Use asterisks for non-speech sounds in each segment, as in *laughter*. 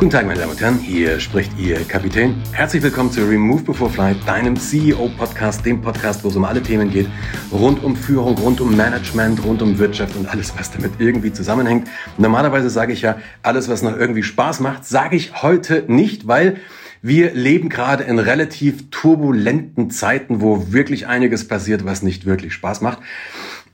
Guten Tag, meine Damen und Herren, hier spricht Ihr Kapitän. Herzlich willkommen zu Remove Before Flight, deinem CEO-Podcast, dem Podcast, wo es um alle Themen geht, rund um Führung, rund um Management, rund um Wirtschaft und alles, was damit irgendwie zusammenhängt. Normalerweise sage ich ja, alles, was noch irgendwie Spaß macht, sage ich heute nicht, weil wir leben gerade in relativ turbulenten Zeiten, wo wirklich einiges passiert, was nicht wirklich Spaß macht.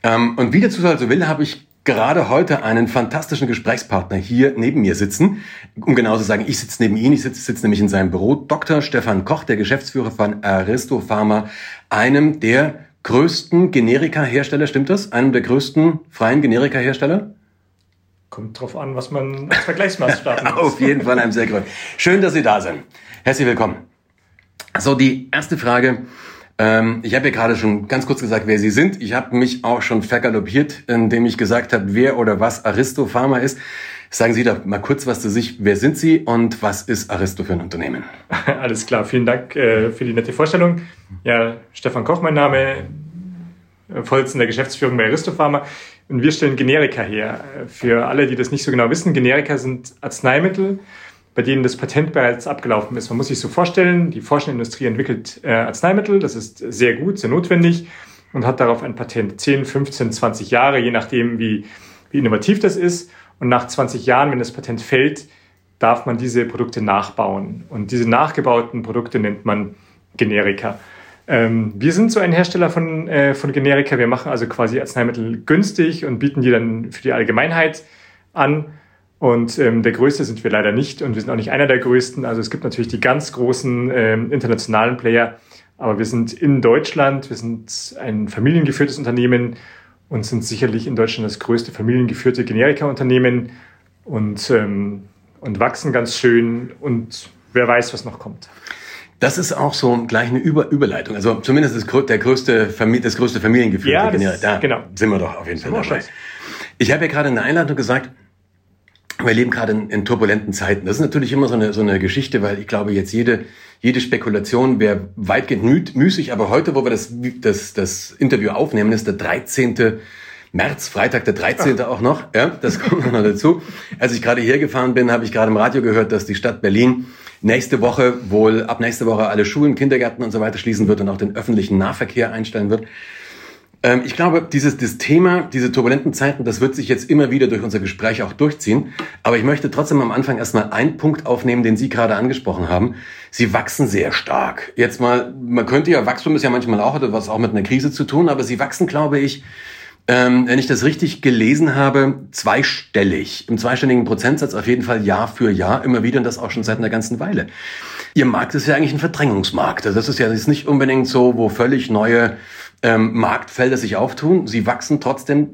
Ähm, und wie der Zufall so will, habe ich gerade heute einen fantastischen Gesprächspartner hier neben mir sitzen. Um genau zu sagen, ich sitze neben ihm, ich sitze, sitze nämlich in seinem Büro. Dr. Stefan Koch, der Geschäftsführer von Aristo Pharma, einem der größten Generika-Hersteller, stimmt das? Einem der größten freien Generika-Hersteller? Kommt drauf an, was man als Vergleichsmaßstab hat. *laughs* Auf jeden Fall einem sehr größten. Schön, dass Sie da sind. Herzlich willkommen. So, die erste Frage ähm, ich habe ja gerade schon ganz kurz gesagt, wer Sie sind. Ich habe mich auch schon vergaloppiert, indem ich gesagt habe, wer oder was Aristo Pharma ist. Sagen Sie doch mal kurz was zu sich. Wer sind Sie und was ist Aristo für ein Unternehmen? *laughs* Alles klar, vielen Dank äh, für die nette Vorstellung. Ja, Stefan Koch, mein Name, äh, Vorsitzender der Geschäftsführung bei Aristo Pharma. Und wir stellen Generika her. Für alle, die das nicht so genau wissen, Generika sind Arzneimittel, bei denen das Patent bereits abgelaufen ist. Man muss sich so vorstellen, die Forschungsindustrie entwickelt äh, Arzneimittel, das ist sehr gut, sehr notwendig und hat darauf ein Patent 10, 15, 20 Jahre, je nachdem, wie, wie innovativ das ist. Und nach 20 Jahren, wenn das Patent fällt, darf man diese Produkte nachbauen. Und diese nachgebauten Produkte nennt man Generika. Ähm, wir sind so ein Hersteller von, äh, von Generika. Wir machen also quasi Arzneimittel günstig und bieten die dann für die Allgemeinheit an. Und ähm, der größte sind wir leider nicht und wir sind auch nicht einer der größten. Also es gibt natürlich die ganz großen ähm, internationalen Player, aber wir sind in Deutschland, wir sind ein familiengeführtes Unternehmen und sind sicherlich in Deutschland das größte familiengeführte Generika-Unternehmen und, ähm, und wachsen ganz schön und wer weiß, was noch kommt. Das ist auch so gleich eine Über Überleitung. Also zumindest das, der größte, das größte familiengeführte ja, Generika. Da genau. sind wir doch auf jeden Fall dabei. Ich habe ja gerade in der Einladung gesagt, wir leben gerade in, in, turbulenten Zeiten. Das ist natürlich immer so eine, so eine Geschichte, weil ich glaube, jetzt jede, jede Spekulation wäre weitgehend müh, müßig. Aber heute, wo wir das, das, das Interview aufnehmen, ist der 13. März, Freitag der 13. Ach. auch noch. Ja, das *laughs* kommt noch dazu. Als ich gerade hergefahren bin, habe ich gerade im Radio gehört, dass die Stadt Berlin nächste Woche wohl ab nächste Woche alle Schulen, Kindergärten und so weiter schließen wird und auch den öffentlichen Nahverkehr einstellen wird. Ähm, ich glaube, dieses das Thema, diese turbulenten Zeiten, das wird sich jetzt immer wieder durch unser Gespräch auch durchziehen. Aber ich möchte trotzdem am Anfang erstmal einen Punkt aufnehmen, den Sie gerade angesprochen haben. Sie wachsen sehr stark. Jetzt mal, man könnte ja, Wachstum ist ja manchmal auch, hat was auch mit einer Krise zu tun, aber Sie wachsen, glaube ich, ähm, wenn ich das richtig gelesen habe, zweistellig. Im zweistelligen Prozentsatz auf jeden Fall Jahr für Jahr, immer wieder und das auch schon seit einer ganzen Weile. Ihr Markt ist ja eigentlich ein Verdrängungsmarkt. Also das ist ja jetzt nicht unbedingt so, wo völlig neue ähm, Marktfelder sich auftun. Sie wachsen trotzdem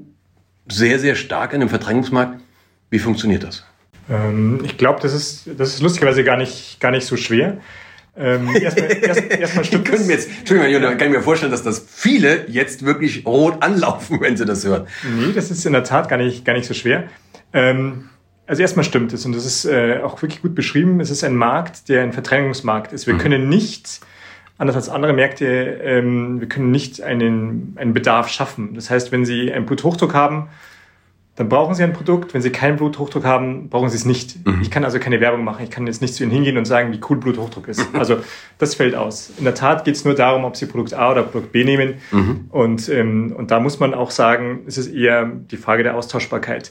sehr, sehr stark in dem Verdrängungsmarkt. Wie funktioniert das? Ähm, ich glaube, das ist, das ist lustigerweise gar nicht, gar nicht so schwer. Ähm, erstmal, *laughs* erst, erstmal stimmt können mir jetzt, Entschuldigung, dann kann ich mir vorstellen, dass das viele jetzt wirklich rot anlaufen, *laughs* wenn sie das hören. Nee, das ist in der Tat gar nicht, gar nicht so schwer. Ähm, also erstmal stimmt es und das ist äh, auch wirklich gut beschrieben. Es ist ein Markt, der ein Verdrängungsmarkt ist. Wir mhm. können nicht anders als andere Märkte, ähm, wir können nicht einen, einen Bedarf schaffen. Das heißt, wenn Sie einen Bluthochdruck haben, dann brauchen Sie ein Produkt. Wenn Sie keinen Bluthochdruck haben, brauchen Sie es nicht. Mhm. Ich kann also keine Werbung machen. Ich kann jetzt nicht zu Ihnen hingehen und sagen, wie cool Bluthochdruck ist. *laughs* Also das fällt aus. In der Tat geht es nur darum, ob Sie Produkt A oder Produkt B nehmen. Mhm. Und, ähm, und da muss man auch sagen, es ist eher die Frage der Austauschbarkeit.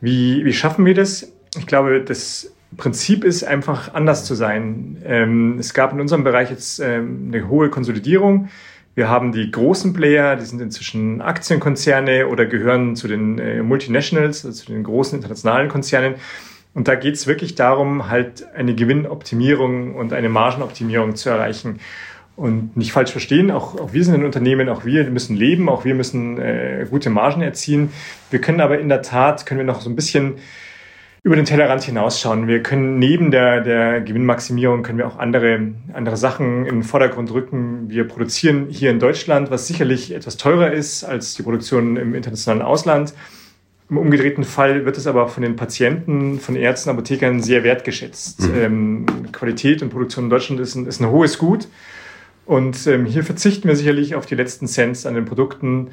Wie, wie schaffen wir das? Ich glaube, das Prinzip ist einfach anders zu sein. Ähm, es gab in unserem Bereich jetzt ähm, eine hohe Konsolidierung. Wir haben die großen Player, die sind inzwischen Aktienkonzerne oder gehören zu den äh, Multinationals, also zu den großen internationalen Konzernen. Und da geht es wirklich darum, halt eine Gewinnoptimierung und eine Margenoptimierung zu erreichen. Und nicht falsch verstehen, auch, auch wir sind ein Unternehmen, auch wir müssen leben, auch wir müssen äh, gute Margen erzielen. Wir können aber in der Tat, können wir noch so ein bisschen über den Tellerrand hinausschauen. Wir können neben der, der Gewinnmaximierung können wir auch andere, andere Sachen in den Vordergrund rücken. Wir produzieren hier in Deutschland, was sicherlich etwas teurer ist als die Produktion im internationalen Ausland. Im umgedrehten Fall wird es aber von den Patienten, von Ärzten, Apothekern sehr wertgeschätzt. Mhm. Ähm, Qualität und Produktion in Deutschland ist ein, ist ein hohes Gut. Und ähm, hier verzichten wir sicherlich auf die letzten Cents an den Produkten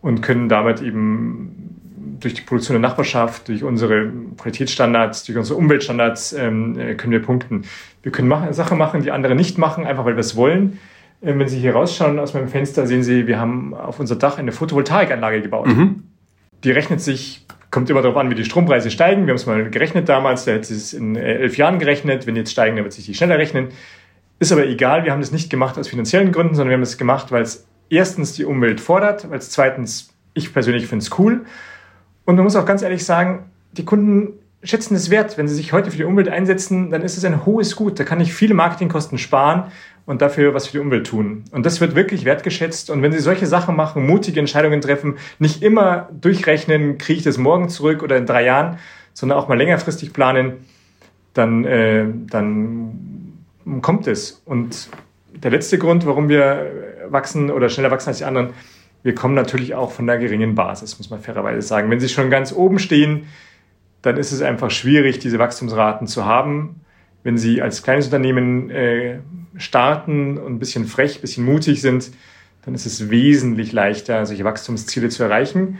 und können damit eben durch die Produktion der Nachbarschaft, durch unsere Qualitätsstandards, durch unsere Umweltstandards ähm, äh, können wir punkten. Wir können machen, Sachen machen, die andere nicht machen, einfach weil wir es wollen. Ähm, wenn Sie hier rausschauen aus meinem Fenster, sehen Sie, wir haben auf unser Dach eine Photovoltaikanlage gebaut. Mhm. Die rechnet sich, kommt immer darauf an, wie die Strompreise steigen. Wir haben es mal gerechnet damals, da hat es in äh, elf Jahren gerechnet. Wenn die jetzt steigen, dann wird sich die schneller rechnen. Ist aber egal, wir haben das nicht gemacht aus finanziellen Gründen, sondern wir haben es gemacht, weil es erstens die Umwelt fordert, weil es zweitens, ich persönlich finde es cool. Und man muss auch ganz ehrlich sagen, die Kunden schätzen es wert. Wenn sie sich heute für die Umwelt einsetzen, dann ist es ein hohes Gut. Da kann ich viele Marketingkosten sparen und dafür was für die Umwelt tun. Und das wird wirklich wertgeschätzt. Und wenn Sie solche Sachen machen, mutige Entscheidungen treffen, nicht immer durchrechnen, kriege ich das morgen zurück oder in drei Jahren, sondern auch mal längerfristig planen, dann, äh, dann kommt es. Und der letzte Grund, warum wir wachsen oder schneller wachsen als die anderen, wir kommen natürlich auch von einer geringen Basis, muss man fairerweise sagen. Wenn Sie schon ganz oben stehen, dann ist es einfach schwierig, diese Wachstumsraten zu haben. Wenn Sie als kleines Unternehmen äh, starten und ein bisschen frech, ein bisschen mutig sind, dann ist es wesentlich leichter, solche Wachstumsziele zu erreichen.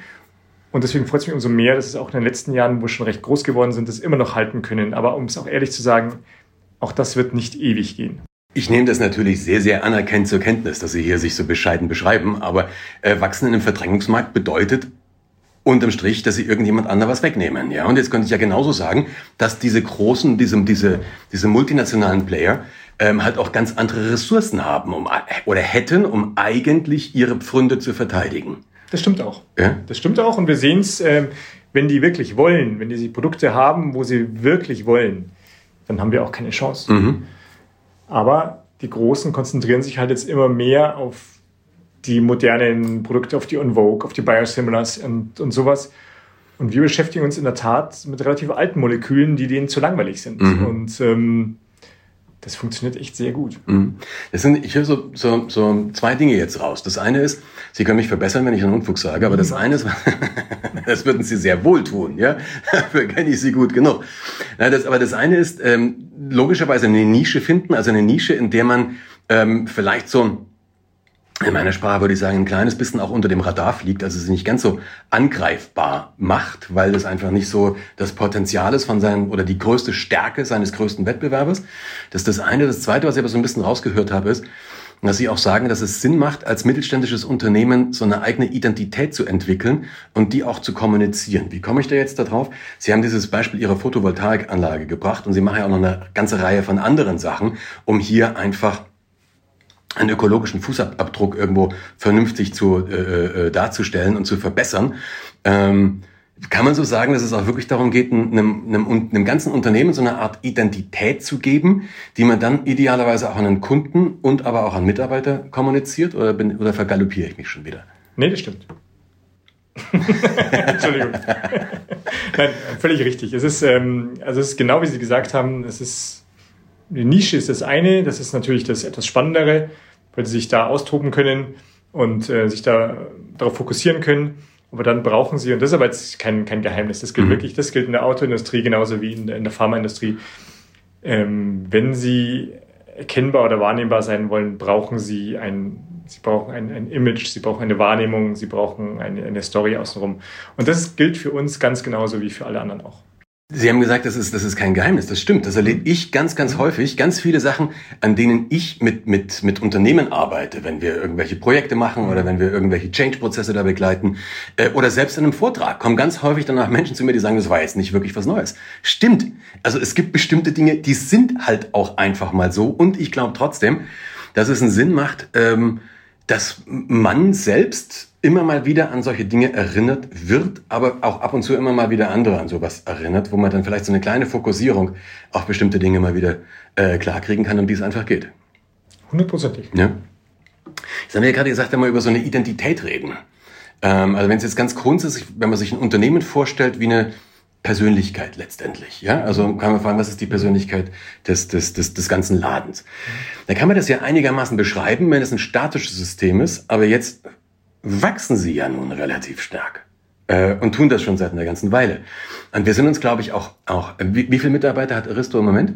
Und deswegen freut es mich umso mehr, dass es auch in den letzten Jahren, wo schon recht groß geworden sind, das immer noch halten können. Aber um es auch ehrlich zu sagen, auch das wird nicht ewig gehen. Ich nehme das natürlich sehr, sehr anerkennend zur Kenntnis, dass Sie hier sich so bescheiden beschreiben, aber äh, Wachsen in einem Verdrängungsmarkt bedeutet unterm Strich, dass Sie irgendjemand anderes wegnehmen. Ja, und jetzt könnte ich ja genauso sagen, dass diese großen, diese, diese, diese multinationalen Player ähm, halt auch ganz andere Ressourcen haben um, oder hätten, um eigentlich ihre Pfründe zu verteidigen. Das stimmt auch. Ja? Das stimmt auch und wir sehen es, äh, wenn die wirklich wollen, wenn die Produkte haben, wo sie wirklich wollen, dann haben wir auch keine Chance. Mhm. Aber die Großen konzentrieren sich halt jetzt immer mehr auf die modernen Produkte, auf die Unvogue, auf die Biosimilars und, und sowas. Und wir beschäftigen uns in der Tat mit relativ alten Molekülen, die denen zu langweilig sind. Mhm. Und ähm, das funktioniert echt sehr gut. Mhm. Das sind, ich höre so, so, so zwei Dinge jetzt raus. Das eine ist, Sie können mich verbessern, wenn ich einen Unfug sage, aber das eine ist, *laughs* das würden Sie sehr wohl tun, ja? *laughs* Dafür kenne ich Sie gut genug. Das, aber das eine ist, ähm, logischerweise eine Nische finden, also eine Nische, in der man ähm, vielleicht so in meiner Sprache würde ich sagen, ein kleines bisschen auch unter dem Radar fliegt, also es nicht ganz so angreifbar macht, weil das einfach nicht so das Potenzial ist von seinem oder die größte Stärke seines größten Wettbewerbers. Das ist das eine. Das zweite, was ich aber so ein bisschen rausgehört habe, ist, dass Sie auch sagen, dass es Sinn macht, als mittelständisches Unternehmen so eine eigene Identität zu entwickeln und die auch zu kommunizieren. Wie komme ich da jetzt darauf? Sie haben dieses Beispiel Ihrer Photovoltaikanlage gebracht und Sie machen ja auch noch eine ganze Reihe von anderen Sachen, um hier einfach einen ökologischen Fußabdruck irgendwo vernünftig zu, äh, äh, darzustellen und zu verbessern. Ähm, kann man so sagen, dass es auch wirklich darum geht, einem, einem, einem ganzen Unternehmen so eine Art Identität zu geben, die man dann idealerweise auch an den Kunden und aber auch an Mitarbeiter kommuniziert? Oder, bin, oder vergaloppiere ich mich schon wieder? Nee, das stimmt. *laughs* Entschuldigung. *laughs* Nein, völlig richtig. Es ist, ähm, also es ist genau wie Sie gesagt haben, es ist die Nische ist das eine, das ist natürlich das etwas Spannendere, weil sie sich da austoben können und äh, sich da darauf fokussieren können. Aber dann brauchen sie, und das ist aber jetzt kein, kein Geheimnis, das gilt mhm. wirklich, das gilt in der Autoindustrie genauso wie in der, in der Pharmaindustrie. Ähm, wenn sie erkennbar oder wahrnehmbar sein wollen, brauchen sie ein, sie brauchen ein, ein Image, sie brauchen eine Wahrnehmung, sie brauchen eine, eine Story außenrum. Und das gilt für uns ganz genauso wie für alle anderen auch. Sie haben gesagt, das ist, das ist kein Geheimnis. Das stimmt. Das erlebe ich ganz, ganz häufig. Ganz viele Sachen, an denen ich mit, mit, mit Unternehmen arbeite, wenn wir irgendwelche Projekte machen oder wenn wir irgendwelche Change-Prozesse da begleiten äh, oder selbst in einem Vortrag kommen ganz häufig danach Menschen zu mir, die sagen, das war jetzt nicht wirklich was Neues. Stimmt. Also es gibt bestimmte Dinge, die sind halt auch einfach mal so. Und ich glaube trotzdem, dass es einen Sinn macht, ähm, dass man selbst immer mal wieder an solche Dinge erinnert wird, aber auch ab und zu immer mal wieder andere an sowas erinnert, wo man dann vielleicht so eine kleine Fokussierung auf bestimmte Dinge mal wieder äh, klarkriegen kann, um die es einfach geht. Hundertprozentig. Ja. Jetzt haben wir ja gerade gesagt, wenn wir über so eine Identität reden. Ähm, also wenn es jetzt ganz grundsätzlich, wenn man sich ein Unternehmen vorstellt wie eine Persönlichkeit letztendlich. Ja, also kann man fragen, was ist die Persönlichkeit des, des, des, des ganzen Ladens? Dann kann man das ja einigermaßen beschreiben, wenn es ein statisches System ist, aber jetzt wachsen sie ja nun relativ stark äh, und tun das schon seit einer ganzen Weile. Und wir sind uns, glaube ich, auch, auch wie, wie viele Mitarbeiter hat Aristo im Moment?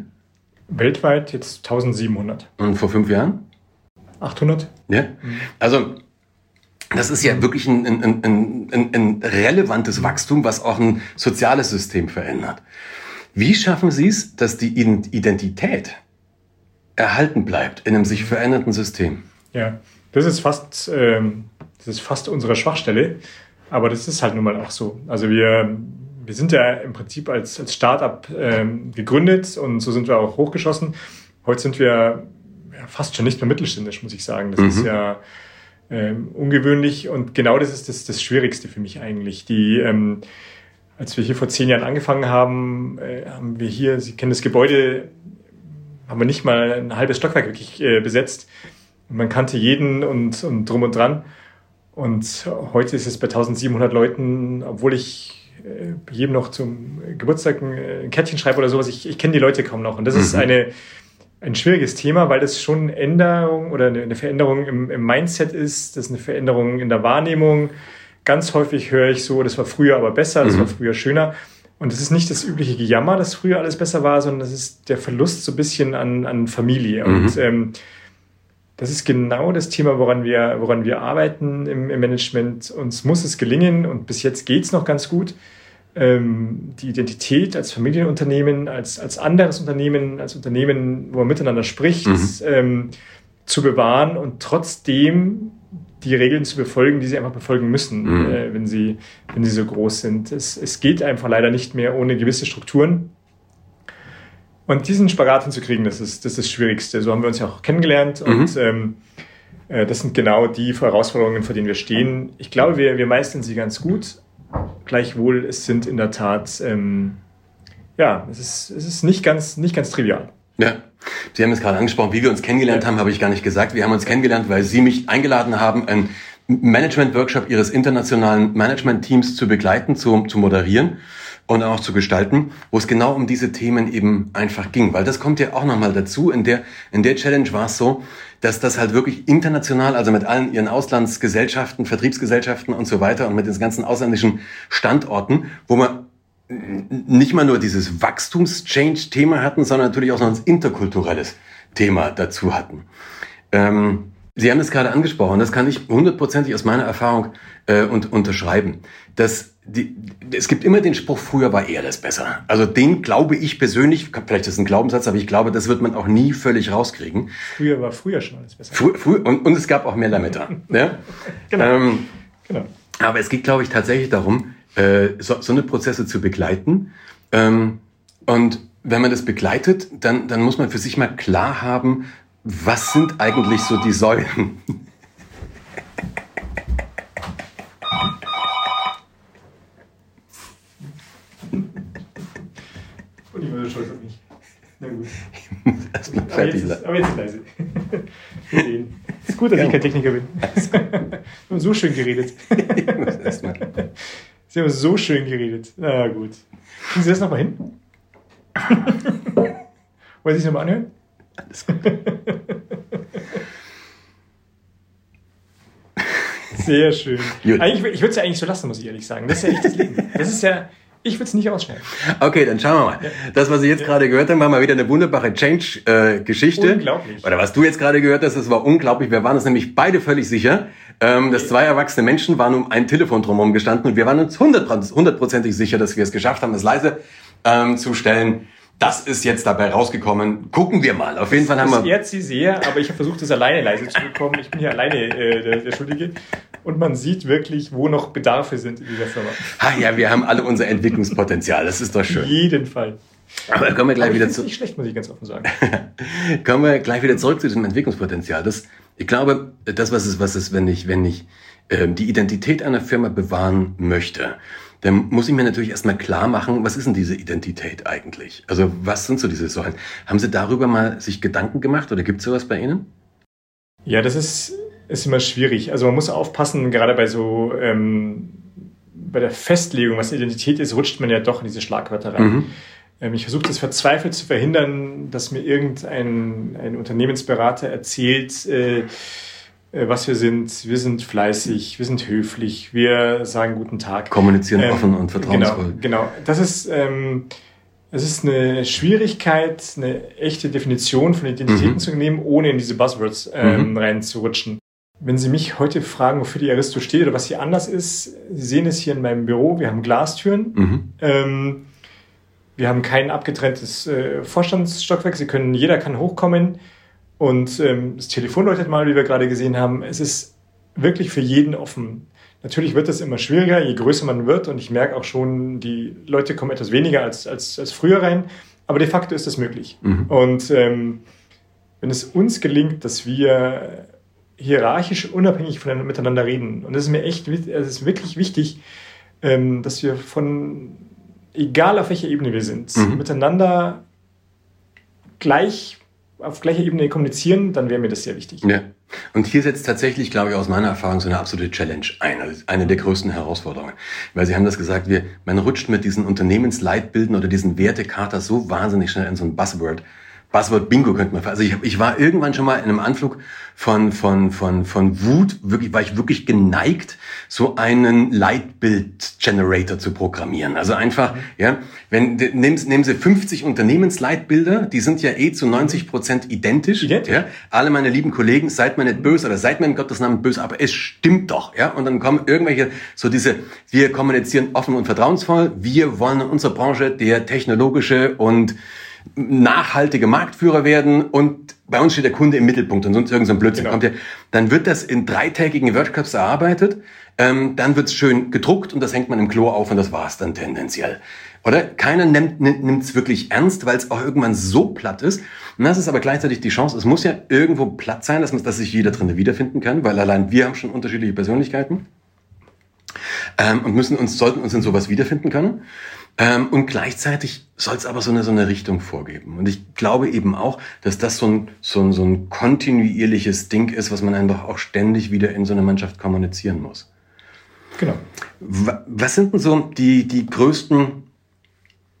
Weltweit jetzt 1700. Und vor fünf Jahren? 800. Ja. Mhm. Also das ist ja wirklich ein, ein, ein, ein, ein relevantes Wachstum, was auch ein soziales System verändert. Wie schaffen Sie es, dass die Identität erhalten bleibt in einem sich verändernden System? Ja, das ist fast, ähm, das ist fast unsere Schwachstelle, aber das ist halt nun mal auch so. Also wir, wir sind ja im Prinzip als, als Startup ähm, gegründet und so sind wir auch hochgeschossen. Heute sind wir ja, fast schon nicht mehr mittelständisch, muss ich sagen. Das mhm. ist ja ähm, ungewöhnlich und genau das ist das, das Schwierigste für mich eigentlich. Die, ähm, als wir hier vor zehn Jahren angefangen haben, äh, haben wir hier, Sie kennen das Gebäude, haben wir nicht mal ein halbes Stockwerk wirklich äh, besetzt. Man kannte jeden und, und drum und dran. Und heute ist es bei 1700 Leuten, obwohl ich äh, jedem noch zum Geburtstag ein, äh, ein Kärtchen schreibe oder sowas, ich, ich kenne die Leute kaum noch. Und das mhm. ist eine, ein schwieriges Thema, weil das schon eine Änderung oder eine Veränderung im, im Mindset ist, das ist eine Veränderung in der Wahrnehmung. Ganz häufig höre ich so, das war früher aber besser, das mhm. war früher schöner. Und es ist nicht das übliche Gejammer, dass früher alles besser war, sondern das ist der Verlust so ein bisschen an, an Familie. Mhm. Und ähm, das ist genau das Thema, woran wir, woran wir arbeiten im, im Management. Uns muss es gelingen und bis jetzt geht es noch ganz gut ähm, die Identität als Familienunternehmen, als, als anderes Unternehmen, als Unternehmen, wo man miteinander spricht, mhm. ähm, zu bewahren und trotzdem die Regeln zu befolgen, die sie einfach befolgen müssen, mhm. äh, wenn, sie, wenn sie so groß sind. Es, es geht einfach leider nicht mehr ohne gewisse Strukturen. Und diesen Spagat hinzukriegen, das ist, das ist das Schwierigste. So haben wir uns ja auch kennengelernt mhm. und ähm, äh, das sind genau die Herausforderungen, vor denen wir stehen. Ich glaube, wir, wir meistern sie ganz gut, Gleichwohl, es sind in der Tat, ähm, ja, es ist, es ist nicht, ganz, nicht ganz trivial. Ja. Sie haben es gerade angesprochen, wie wir uns kennengelernt ja. haben, habe ich gar nicht gesagt. Wir haben uns kennengelernt, weil Sie mich eingeladen haben, einen Management-Workshop Ihres internationalen Management-Teams zu begleiten, zu, zu moderieren und auch zu gestalten, wo es genau um diese Themen eben einfach ging. Weil das kommt ja auch nochmal dazu. In der, in der Challenge war es so, dass das halt wirklich international, also mit allen ihren Auslandsgesellschaften, Vertriebsgesellschaften und so weiter und mit den ganzen ausländischen Standorten, wo man nicht mal nur dieses Wachstums-Change-Thema hatten, sondern natürlich auch noch ein interkulturelles Thema dazu hatten. Ähm, Sie haben es gerade angesprochen, das kann ich hundertprozentig aus meiner Erfahrung äh, und, unterschreiben. Dass die, es gibt immer den Spruch, früher war eher das besser. Also den glaube ich persönlich, vielleicht ist es ein Glaubenssatz, aber ich glaube, das wird man auch nie völlig rauskriegen. Früher war früher schon alles besser. Frü, frü, und, und es gab auch mehr Lametta. *laughs* ja? genau. Ähm, genau. Aber es geht, glaube ich, tatsächlich darum, äh, so, so eine Prozesse zu begleiten. Ähm, und wenn man das begleitet, dann, dann muss man für sich mal klar haben, was sind eigentlich so die Säulen? Fertig sein. Aber jetzt ist leise. *laughs* Wir sehen. Ist gut, dass ja. ich kein Techniker bin. *laughs* Wir haben so schön geredet. *laughs* Ich muss erstmal. Sie haben so schön geredet. Na gut. Kriegen Sie das nochmal hin? Wollen Sie sich nochmal anhören? Alles gut. Sehr schön. Eigentlich, ich würde es ja eigentlich so lassen, muss ich ehrlich sagen. Das ist ja nicht das Leben. Das ist ja, ich würde es nicht ausschneiden. Okay, dann schauen wir mal. Ja. Das, was Sie jetzt ja. gerade gehört haben, war mal wieder eine wunderbare Change-Geschichte. Äh, unglaublich. Oder was du jetzt gerade gehört hast, das war unglaublich. Wir waren uns nämlich beide völlig sicher, ähm, dass zwei erwachsene Menschen waren um ein Telefon drumherum gestanden und wir waren uns hundertprozentig sicher, dass wir es geschafft haben, es leise ähm, zu stellen. Das ist jetzt dabei rausgekommen. Gucken wir mal. Auf jeden Fall haben das wir. ehrt Sie sehr, aber ich habe versucht, das alleine leise zu bekommen. Ich bin hier alleine äh, der, der Schuldige. Und man sieht wirklich, wo noch Bedarfe sind in dieser Firma. Ha, ja, wir haben alle unser Entwicklungspotenzial. Das ist doch schön. Auf jeden Fall. Aber kommen wir gleich wieder zu. Nicht schlecht, muss ich ganz offen sagen. *laughs* kommen wir gleich wieder zurück zu diesem Entwicklungspotenzial. Das, ich glaube, das was ist, was ist, wenn ich, wenn ich äh, die Identität einer Firma bewahren möchte dann muss ich mir natürlich erstmal klar machen, was ist denn diese Identität eigentlich? Also was sind so diese Säulen? Haben Sie darüber mal sich Gedanken gemacht oder gibt es sowas bei Ihnen? Ja, das ist, ist immer schwierig. Also man muss aufpassen, gerade bei so ähm, bei der Festlegung, was Identität ist, rutscht man ja doch in diese Schlagwörter rein. Mhm. Ähm, ich versuche das verzweifelt zu verhindern, dass mir irgendein ein Unternehmensberater erzählt, äh, äh, was wir sind. Wir sind fleißig, wir sind höflich, wir sagen guten Tag. Kommunizieren ähm, offen und vertrauensvoll. Genau, genau. Das ist, ähm, es ist eine Schwierigkeit, eine echte Definition von Identitäten mhm. zu nehmen, ohne in diese Buzzwords ähm, mhm. reinzurutschen. Wenn Sie mich heute fragen, wofür die Aristo steht oder was hier anders ist, Sie sehen es hier in meinem Büro. Wir haben Glastüren. Mhm. Ähm, wir haben kein abgetrenntes äh, Vorstandsstockwerk. Sie können, jeder kann hochkommen und ähm, das Telefon läutet mal, wie wir gerade gesehen haben. Es ist wirklich für jeden offen. Natürlich wird es immer schwieriger, je größer man wird. Und ich merke auch schon, die Leute kommen etwas weniger als, als, als früher rein. Aber de facto ist das möglich. Mhm. Und ähm, wenn es uns gelingt, dass wir hierarchisch unabhängig miteinander reden, und das ist mir echt, es ist wirklich wichtig, ähm, dass wir von, egal auf welcher Ebene wir sind, mhm. miteinander gleich auf gleicher Ebene kommunizieren, dann wäre mir das sehr wichtig. Ja. Und hier setzt tatsächlich, glaube ich, aus meiner Erfahrung so eine absolute Challenge ein, also eine der größten Herausforderungen. Weil Sie haben das gesagt, wir, man rutscht mit diesen Unternehmensleitbilden oder diesen Wertekater so wahnsinnig schnell in so ein Buzzword Buzzword Bingo könnte man. Also ich, ich war irgendwann schon mal in einem Anflug von von von von Wut, wirklich war ich wirklich geneigt, so einen Leitbild-Generator zu programmieren. Also einfach, mhm. ja, wenn nehmen, nehmen Sie 50 Unternehmensleitbilder, die sind ja eh zu 90 Prozent identisch. identisch. Ja, alle meine lieben Kollegen, seid mir nicht böse oder seid mir in Gottes Namen böse, aber es stimmt doch, ja. Und dann kommen irgendwelche so diese, wir kommunizieren offen und vertrauensvoll, wir wollen in unserer Branche der technologische und nachhaltige Marktführer werden und bei uns steht der Kunde im Mittelpunkt und sonst irgendein so Blödsinn genau. kommt ja, dann wird das in dreitägigen Workshops erarbeitet, ähm, dann wird's schön gedruckt und das hängt man im Klo auf und das war's dann tendenziell. Oder? Keiner nimmt nimmt's wirklich ernst, weil es auch irgendwann so platt ist. Und das ist aber gleichzeitig die Chance, es muss ja irgendwo platt sein, dass, man, dass sich jeder drin wiederfinden kann, weil allein wir haben schon unterschiedliche Persönlichkeiten ähm, und müssen uns, sollten uns in sowas wiederfinden können. Ähm, und gleichzeitig soll es aber so eine, so eine Richtung vorgeben. Und ich glaube eben auch, dass das so ein, so, ein, so ein kontinuierliches Ding ist, was man einfach auch ständig wieder in so einer Mannschaft kommunizieren muss. Genau. Was sind denn so die, die größten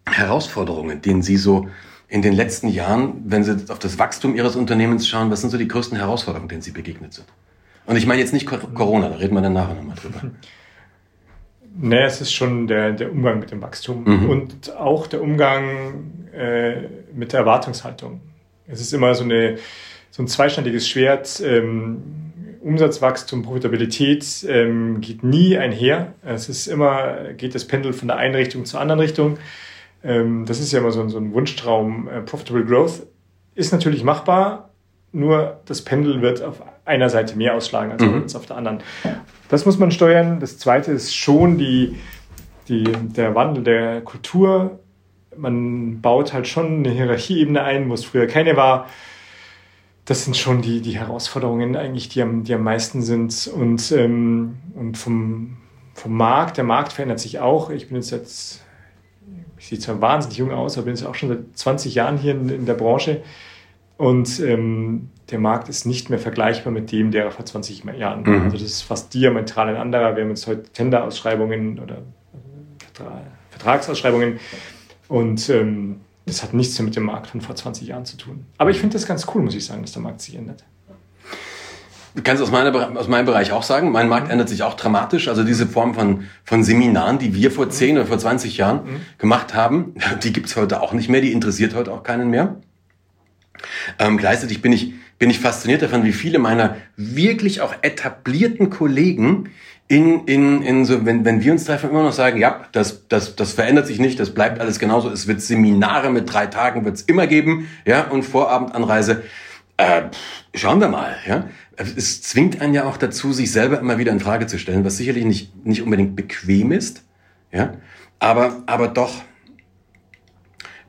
Herausforderungen, denen Sie so in den letzten Jahren, wenn Sie auf das Wachstum Ihres Unternehmens schauen, was sind so die größten Herausforderungen, denen Sie begegnet sind? Und ich meine jetzt nicht Corona, da reden wir dann nachher nochmal drüber. *laughs* Nee, es ist schon der, der Umgang mit dem Wachstum mhm. und auch der Umgang äh, mit der Erwartungshaltung. Es ist immer so, eine, so ein zweischneidiges Schwert. Ähm, Umsatzwachstum, Profitabilität ähm, geht nie einher. Es ist immer, geht das Pendel von der einen Richtung zur anderen Richtung. Ähm, das ist ja immer so, ein, so ein Wunschtraum. Äh, Profitable Growth ist natürlich machbar, nur das Pendel wird auf einer Seite mehr ausschlagen als mhm. auf der anderen. Das muss man steuern. Das zweite ist schon die, die, der Wandel der Kultur. Man baut halt schon eine Hierarchieebene ein, wo es früher keine war. Das sind schon die, die Herausforderungen eigentlich, die am, die am meisten sind. Und, ähm, und vom, vom Markt, der Markt verändert sich auch. Ich bin jetzt jetzt, ich sehe zwar wahnsinnig jung aus, aber bin jetzt auch schon seit 20 Jahren hier in, in der Branche. Und ähm, der Markt ist nicht mehr vergleichbar mit dem, der vor 20 Jahren war. Mhm. Also das ist fast diametral ein anderer. Wir haben jetzt heute Tenderausschreibungen oder Vertragsausschreibungen und ähm, das hat nichts mehr mit dem Markt von vor 20 Jahren zu tun. Aber ich finde das ganz cool, muss ich sagen, dass der Markt sich ändert. Du kannst aus, meiner, aus meinem Bereich auch sagen, mein Markt ändert sich auch dramatisch. Also diese Form von, von Seminaren, die wir vor 10 oder vor 20 Jahren mhm. gemacht haben, *laughs* die gibt's heute auch nicht mehr, die interessiert heute auch keinen mehr. Ähm, gleichzeitig bin ich, bin ich fasziniert davon, wie viele meiner wirklich auch etablierten Kollegen in, in, in so, wenn, wenn wir uns treffen, immer noch sagen, ja, das, das, das verändert sich nicht, das bleibt alles genauso. Es wird Seminare mit drei Tagen, wird es immer geben, ja, und Vorabendanreise. Äh, schauen wir mal, ja. Es zwingt einen ja auch dazu, sich selber immer wieder in Frage zu stellen, was sicherlich nicht, nicht unbedingt bequem ist, ja, aber, aber doch,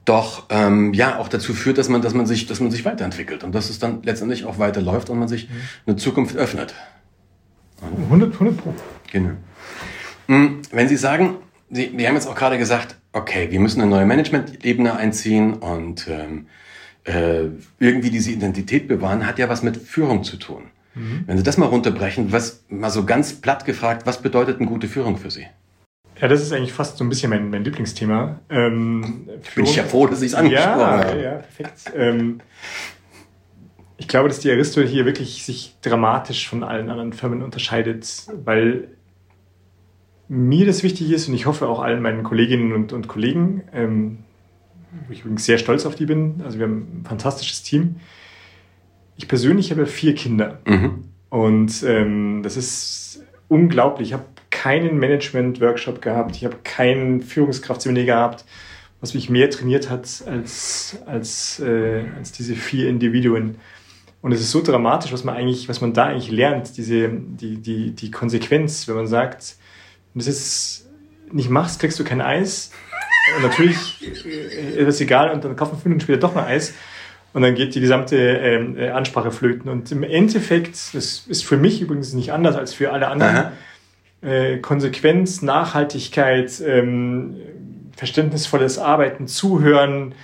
doch ähm, ja auch dazu führt, dass man, dass man sich, dass man sich weiterentwickelt und dass es dann letztendlich auch weiterläuft und man sich eine Zukunft öffnet. 100, 100 Pro. Genau. Hm, wenn Sie sagen, Sie, Sie haben jetzt auch gerade gesagt, okay, wir müssen eine neue Management-Ebene einziehen und ähm, äh, irgendwie diese Identität bewahren, hat ja was mit Führung zu tun. Mhm. Wenn Sie das mal runterbrechen, was mal so ganz platt gefragt, was bedeutet eine gute Führung für Sie? Ja, das ist eigentlich fast so ein bisschen mein, mein Lieblingsthema. Ähm, Bin ich ja froh, dass ich es angesprochen ja, habe. Ja, perfekt. Ähm, ich glaube, dass die Aristo hier wirklich sich dramatisch von allen anderen Firmen unterscheidet, weil mir das wichtig ist und ich hoffe auch allen meinen Kolleginnen und, und Kollegen, ähm, wo ich übrigens sehr stolz auf die bin. Also wir haben ein fantastisches Team. Ich persönlich habe vier Kinder. Mhm. Und ähm, das ist unglaublich. Ich habe keinen Management-Workshop gehabt, ich habe keinen Führungskraftseminar gehabt, was mich mehr trainiert hat als, als, äh, als diese vier Individuen. Und es ist so dramatisch, was man eigentlich, was man da eigentlich lernt, diese, die, die, die Konsequenz, wenn man sagt, wenn du das nicht machst, kriegst du kein Eis. Und natürlich äh, ist es egal und dann kaufen fünf Minuten später doch mal Eis. Und dann geht die gesamte ähm, äh, Ansprache flöten. Und im Endeffekt, das ist für mich übrigens nicht anders als für alle anderen, äh, Konsequenz, Nachhaltigkeit, ähm, verständnisvolles Arbeiten, Zuhören,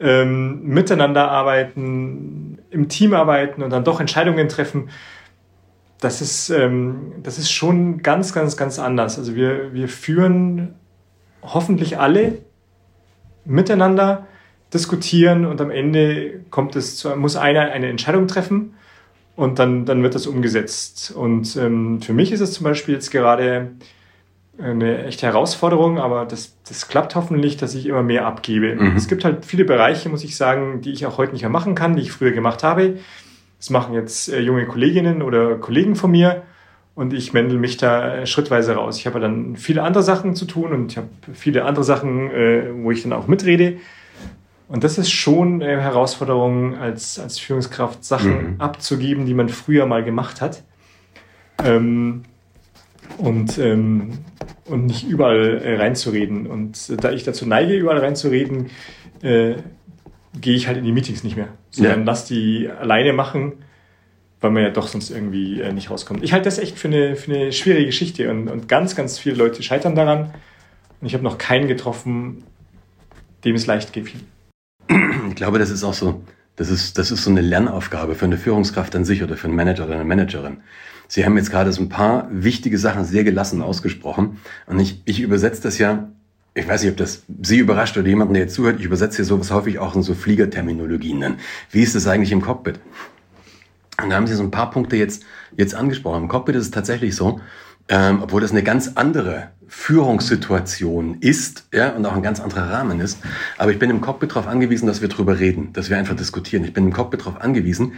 ähm, miteinander arbeiten, im Team arbeiten und dann doch Entscheidungen treffen, das ist, ähm, das ist schon ganz, ganz, ganz anders. Also wir, wir führen hoffentlich alle miteinander, diskutieren und am Ende kommt es zu, muss einer eine Entscheidung treffen und dann, dann wird das umgesetzt. Und ähm, für mich ist es zum Beispiel jetzt gerade eine echte Herausforderung, aber das, das klappt hoffentlich, dass ich immer mehr abgebe. Mhm. Es gibt halt viele Bereiche, muss ich sagen, die ich auch heute nicht mehr machen kann, die ich früher gemacht habe. Das machen jetzt äh, junge Kolleginnen oder Kollegen von mir und ich mendel mich da äh, schrittweise raus. Ich habe dann viele andere Sachen zu tun und ich habe viele andere Sachen, äh, wo ich dann auch mitrede. Und das ist schon eine Herausforderung als, als Führungskraft, Sachen mhm. abzugeben, die man früher mal gemacht hat. Ähm, und, ähm, und nicht überall äh, reinzureden. Und da ich dazu neige, überall reinzureden, äh, gehe ich halt in die Meetings nicht mehr. Sondern ja. lass die alleine machen, weil man ja doch sonst irgendwie äh, nicht rauskommt. Ich halte das echt für eine, für eine schwierige Geschichte und, und ganz, ganz viele Leute scheitern daran. Und ich habe noch keinen getroffen, dem es leicht geht. Ich glaube, das ist auch so, das ist, das ist so eine Lernaufgabe für eine Führungskraft an sich oder für einen Manager oder eine Managerin. Sie haben jetzt gerade so ein paar wichtige Sachen sehr gelassen ausgesprochen. Und ich, ich übersetze das ja, ich weiß nicht, ob das Sie überrascht oder jemanden, der jetzt zuhört, ich übersetze hier sowas häufig auch in so Fliegerterminologien. Dann. Wie ist das eigentlich im Cockpit? Und da haben Sie so ein paar Punkte jetzt, jetzt angesprochen. Im Cockpit ist es tatsächlich so, ähm, obwohl das eine ganz andere Führungssituation ist ja, und auch ein ganz anderer Rahmen ist. Aber ich bin im Cockpit darauf angewiesen, dass wir drüber reden, dass wir einfach diskutieren. Ich bin im Cockpit darauf angewiesen,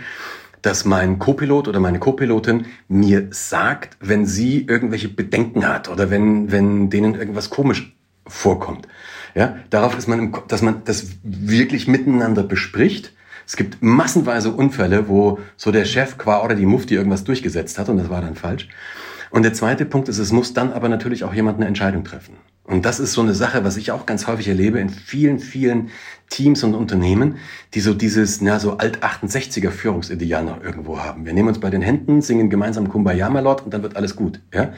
dass mein Co-Pilot oder meine Co-Pilotin mir sagt, wenn sie irgendwelche Bedenken hat oder wenn, wenn denen irgendwas komisch vorkommt. Ja, darauf ist man, im, dass man das wirklich miteinander bespricht. Es gibt massenweise Unfälle, wo so der Chef qua oder die Mufti irgendwas durchgesetzt hat und das war dann falsch. Und der zweite Punkt ist, es muss dann aber natürlich auch jemand eine Entscheidung treffen. Und das ist so eine Sache, was ich auch ganz häufig erlebe in vielen, vielen Teams und Unternehmen, die so dieses, na, so alt-68er Führungsideal noch irgendwo haben. Wir nehmen uns bei den Händen, singen gemeinsam Kumbaya Malot und dann wird alles gut, ja.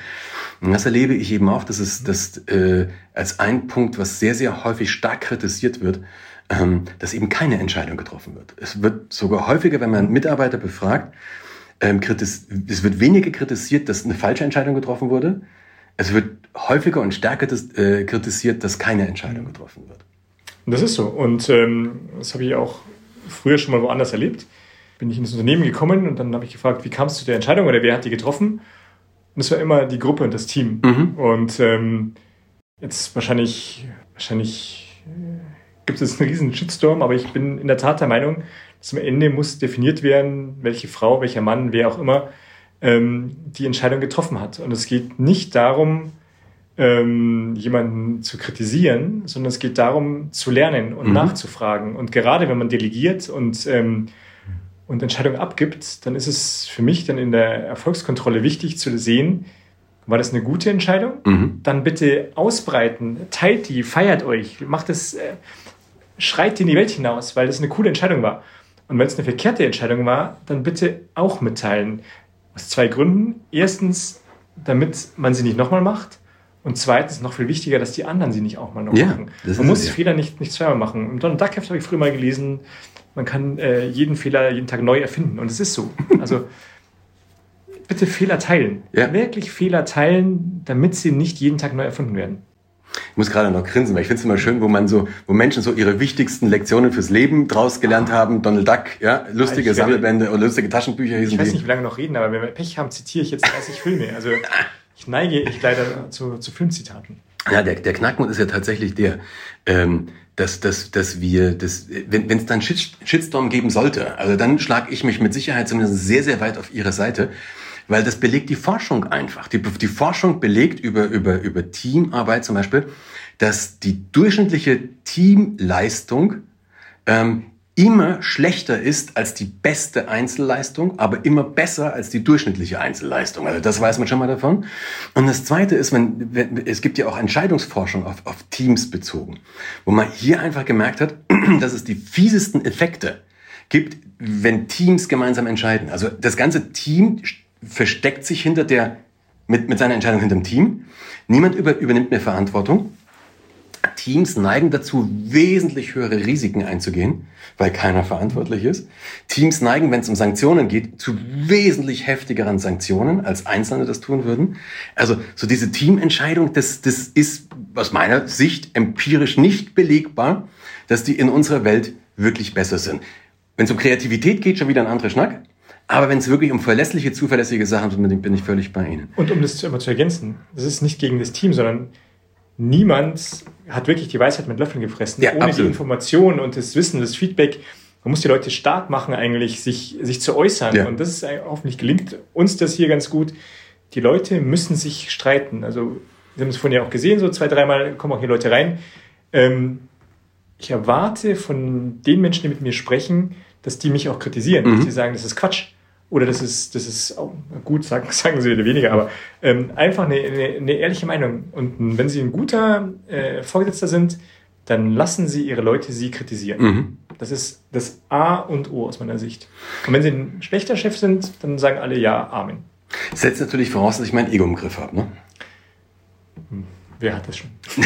Und das erlebe ich eben auch, dass es, das, äh, als ein Punkt, was sehr, sehr häufig stark kritisiert wird, ähm, dass eben keine Entscheidung getroffen wird. Es wird sogar häufiger, wenn man Mitarbeiter befragt, ähm, kritis es wird weniger kritisiert, dass eine falsche Entscheidung getroffen wurde, es wird häufiger und stärker das, äh, kritisiert, dass keine Entscheidung getroffen wird. Das ist so. Und ähm, das habe ich auch früher schon mal woanders erlebt. Bin ich ins Unternehmen gekommen und dann habe ich gefragt, wie kam es zu der Entscheidung oder wer hat die getroffen? Und es war immer die Gruppe und das Team. Mhm. Und ähm, jetzt wahrscheinlich, wahrscheinlich gibt es einen riesen Shitstorm, aber ich bin in der Tat der Meinung, dass am Ende muss definiert werden, welche Frau, welcher Mann, wer auch immer ähm, die Entscheidung getroffen hat. Und es geht nicht darum, ähm, jemanden zu kritisieren, sondern es geht darum, zu lernen und mhm. nachzufragen. Und gerade wenn man delegiert und, ähm, und Entscheidungen abgibt, dann ist es für mich dann in der Erfolgskontrolle wichtig zu sehen, war das eine gute Entscheidung? Mhm. Dann bitte ausbreiten, teilt die, feiert euch, macht es, äh, schreit in die Welt hinaus, weil das eine coole Entscheidung war. Und wenn es eine verkehrte Entscheidung war, dann bitte auch mitteilen. Aus zwei Gründen. Erstens, damit man sie nicht nochmal macht. Und zweitens, noch viel wichtiger, dass die anderen sie nicht auch mal noch ja, machen. Man muss es, ja. Fehler nicht, nicht zweimal machen. Im Donald Duck habe ich früher mal gelesen, man kann äh, jeden Fehler jeden Tag neu erfinden. Und es ist so. Also bitte Fehler teilen. Ja. Wirklich Fehler teilen, damit sie nicht jeden Tag neu erfunden werden. Ich muss gerade noch grinsen, weil ich finde es immer schön, wo man so, wo Menschen so ihre wichtigsten Lektionen fürs Leben draus gelernt ah. haben. Donald Duck, ja, lustige ich Sammelbände oder lustige Taschenbücher hießen Ich weiß nicht, wie lange noch reden, aber wenn wir Pech haben, zitiere ich jetzt 30 Filme. Also *laughs* ich neige ich leider zu, zu Filmzitaten. Ja, der, der Knackpunkt ist ja tatsächlich der, ähm, dass, dass, dass wir, dass, wenn es dann Shit, Shitstorm geben sollte, also dann schlage ich mich mit Sicherheit zumindest sehr, sehr weit auf ihre Seite. Weil das belegt die Forschung einfach. Die, die Forschung belegt über, über, über Teamarbeit zum Beispiel, dass die durchschnittliche Teamleistung ähm, immer schlechter ist als die beste Einzelleistung, aber immer besser als die durchschnittliche Einzelleistung. Also das weiß man schon mal davon. Und das Zweite ist, wenn, wenn es gibt ja auch Entscheidungsforschung auf, auf Teams bezogen, wo man hier einfach gemerkt hat, *clears throat* dass es die fiesesten Effekte gibt, wenn Teams gemeinsam entscheiden. Also das ganze Team versteckt sich hinter der mit, mit seiner Entscheidung hinter dem Team. Niemand über, übernimmt mehr Verantwortung. Teams neigen dazu, wesentlich höhere Risiken einzugehen, weil keiner verantwortlich ist. Teams neigen, wenn es um Sanktionen geht, zu wesentlich heftigeren Sanktionen, als Einzelne das tun würden. Also so diese Teamentscheidung, das, das ist aus meiner Sicht empirisch nicht belegbar, dass die in unserer Welt wirklich besser sind. Wenn es um Kreativität geht, schon wieder ein anderer Schnack. Aber wenn es wirklich um verlässliche, zuverlässige Sachen geht, bin ich völlig bei Ihnen. Und um das immer zu ergänzen, das ist nicht gegen das Team, sondern niemand hat wirklich die Weisheit mit Löffeln gefressen, ja, ohne absolut. die Information und das Wissen, das Feedback. Man muss die Leute stark machen, eigentlich sich, sich zu äußern. Ja. Und das ist hoffentlich gelingt uns das hier ganz gut. Die Leute müssen sich streiten. Also, Sie haben es vorhin ja auch gesehen, so zwei, dreimal kommen auch hier Leute rein. Ähm, ich erwarte von den Menschen, die mit mir sprechen, dass die mich auch kritisieren, mhm. dass die sagen, das ist Quatsch oder das ist, das ist oh, gut, sagen, *laughs* sagen sie wieder weniger, aber ähm, einfach eine, eine, eine, ehrliche Meinung. Und wenn sie ein guter äh, Vorgesetzter sind, dann lassen sie ihre Leute sie kritisieren. Mhm. Das ist das A und O aus meiner Sicht. Und wenn sie ein schlechter Chef sind, dann sagen alle ja, Amen. Setzt natürlich voraus, dass ich mein Ego im Griff habe, ne? Wer hat das schon? *laughs*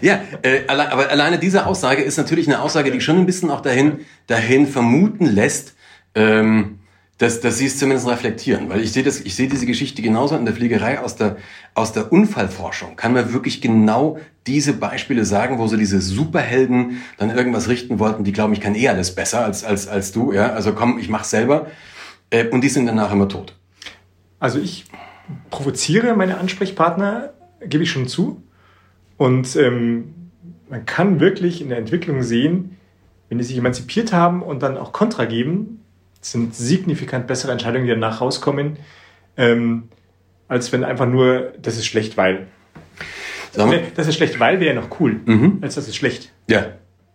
ja, äh, aber alleine diese Aussage ist natürlich eine Aussage, die schon ein bisschen auch dahin, dahin vermuten lässt, ähm, dass, dass sie es zumindest reflektieren. Weil ich sehe das, ich sehe diese Geschichte genauso in der Fliegerei aus der, aus der Unfallforschung. Kann man wirklich genau diese Beispiele sagen, wo so diese Superhelden dann irgendwas richten wollten, die glauben, ich kann eh alles besser als, als, als du, ja. Also komm, ich mach's selber. Äh, und die sind danach immer tot. Also ich provoziere meine Ansprechpartner, gebe ich schon zu. Und ähm, man kann wirklich in der Entwicklung sehen, wenn die sich emanzipiert haben und dann auch Kontra geben, sind signifikant bessere Entscheidungen, die danach rauskommen, ähm, als wenn einfach nur, das ist schlecht, weil. Das ist schlecht, weil wäre ja noch cool, mhm. als das ist schlecht. Ja.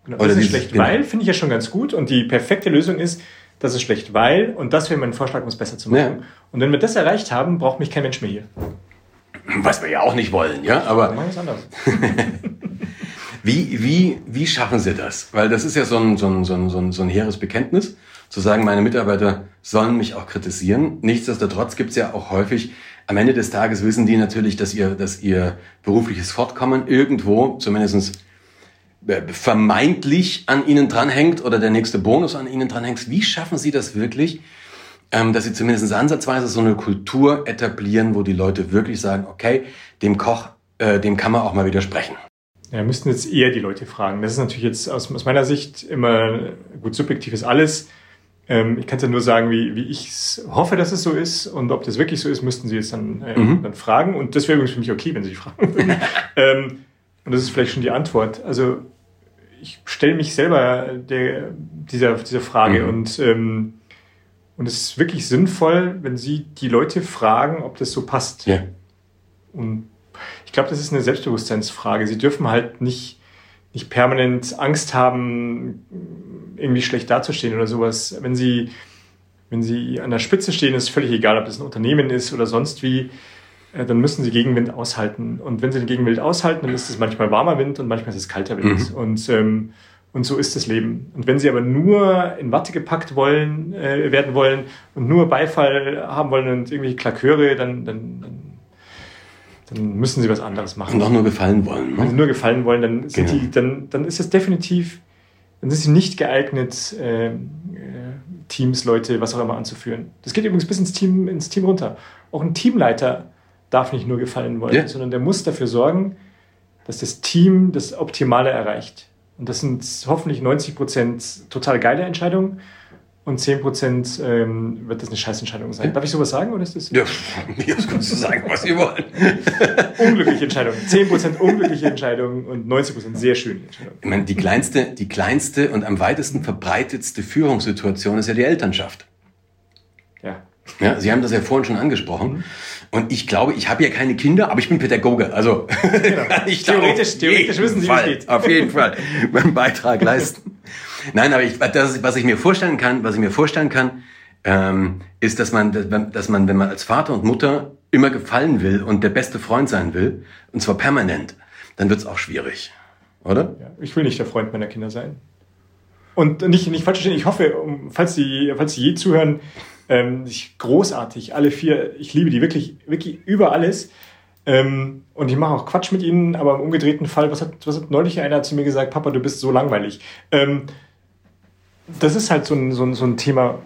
Genau, das ist schlecht, weil finde ich ja schon ganz gut. Und die perfekte Lösung ist, das ist schlecht, weil, und das wäre mein Vorschlag, um es besser zu machen. Ja. Und wenn wir das erreicht haben, braucht mich kein Mensch mehr hier. Was wir ja auch nicht wollen, ja, aber. Machen es anders. *laughs* wie, wie, wie schaffen Sie das? Weil das ist ja so ein, so ein, so ein, so ein, so ein hehres Bekenntnis zu sagen, meine Mitarbeiter sollen mich auch kritisieren. Nichtsdestotrotz gibt es ja auch häufig, am Ende des Tages wissen die natürlich, dass ihr, dass ihr berufliches Fortkommen irgendwo zumindest äh, vermeintlich an ihnen dranhängt oder der nächste Bonus an ihnen dranhängt. Wie schaffen Sie das wirklich, ähm, dass Sie zumindest ansatzweise so eine Kultur etablieren, wo die Leute wirklich sagen, okay, dem Koch, äh, dem kann man auch mal widersprechen? Ja, müssten jetzt eher die Leute fragen. Das ist natürlich jetzt aus, aus meiner Sicht immer, gut, subjektiv ist alles. Ähm, ich kann es ja nur sagen, wie, wie ich hoffe, dass es so ist. Und ob das wirklich so ist, müssten Sie es dann, äh, mhm. dann fragen. Und das wäre übrigens für mich okay, wenn Sie fragen *laughs* ähm, und das ist vielleicht schon die Antwort. Also ich stelle mich selber der, dieser, dieser Frage mhm. und, ähm, und es ist wirklich sinnvoll, wenn Sie die Leute fragen, ob das so passt. Ja. Und ich glaube, das ist eine Selbstbewusstseinsfrage. Sie dürfen halt nicht, nicht permanent Angst haben, irgendwie schlecht dazustehen oder sowas. Wenn sie, wenn sie an der Spitze stehen, ist völlig egal, ob das ein Unternehmen ist oder sonst wie, äh, dann müssen sie Gegenwind aushalten. Und wenn sie den Gegenwind aushalten, dann ist es manchmal warmer Wind und manchmal ist es kalter Wind. Mhm. Und, ähm, und so ist das Leben. Und wenn sie aber nur in Watte gepackt wollen, äh, werden wollen und nur Beifall haben wollen und irgendwie Klaköre, dann, dann, dann, dann müssen sie was anderes machen. Und auch nur gefallen wollen. Ne? Wenn sie nur gefallen wollen, dann, sind genau. die, dann, dann ist es definitiv dann sind sie nicht geeignet, äh, Teams, Leute, was auch immer anzuführen. Das geht übrigens bis ins Team, ins Team runter. Auch ein Teamleiter darf nicht nur gefallen wollen, ja. sondern der muss dafür sorgen, dass das Team das Optimale erreicht. Und das sind hoffentlich 90 Prozent total geile Entscheidungen und 10 Prozent ähm, wird das eine Scheißentscheidung sein. Darf ich sowas sagen oder ist das? Ja, *laughs* jetzt kannst du sagen, was Sie wollen. *laughs* unglückliche Entscheidungen. 10 Prozent unglückliche Entscheidungen und 90 Prozent sehr schöne Entscheidungen. Ich meine, die kleinste, die kleinste und am weitesten verbreitetste Führungssituation ist ja die Elternschaft. Ja. Ja, Sie haben das ja vorhin schon angesprochen. Und ich glaube, ich habe ja keine Kinder, aber ich bin Pädagoge. Also genau. *laughs* ich theoretisch, theoretisch wissen Sie, wie es geht. Auf jeden Fall *laughs* meinen Beitrag leisten. Nein, aber ich, das, was ich mir vorstellen kann, was ich mir vorstellen kann, ähm, ist, dass man, dass man, wenn man als Vater und Mutter immer gefallen will und der beste Freund sein will, und zwar permanent, dann wird es auch schwierig, oder? Ja, ich will nicht der Freund meiner Kinder sein. Und nicht, nicht falsch verstehen, ich hoffe, falls Sie, falls Sie je zuhören, ähm, großartig, alle vier, ich liebe die wirklich, wirklich über alles. Ähm, und ich mache auch Quatsch mit ihnen, aber im umgedrehten Fall, was hat, was hat neulich einer zu mir gesagt, Papa, du bist so langweilig. Ähm, das ist halt so ein, so, ein, so ein Thema.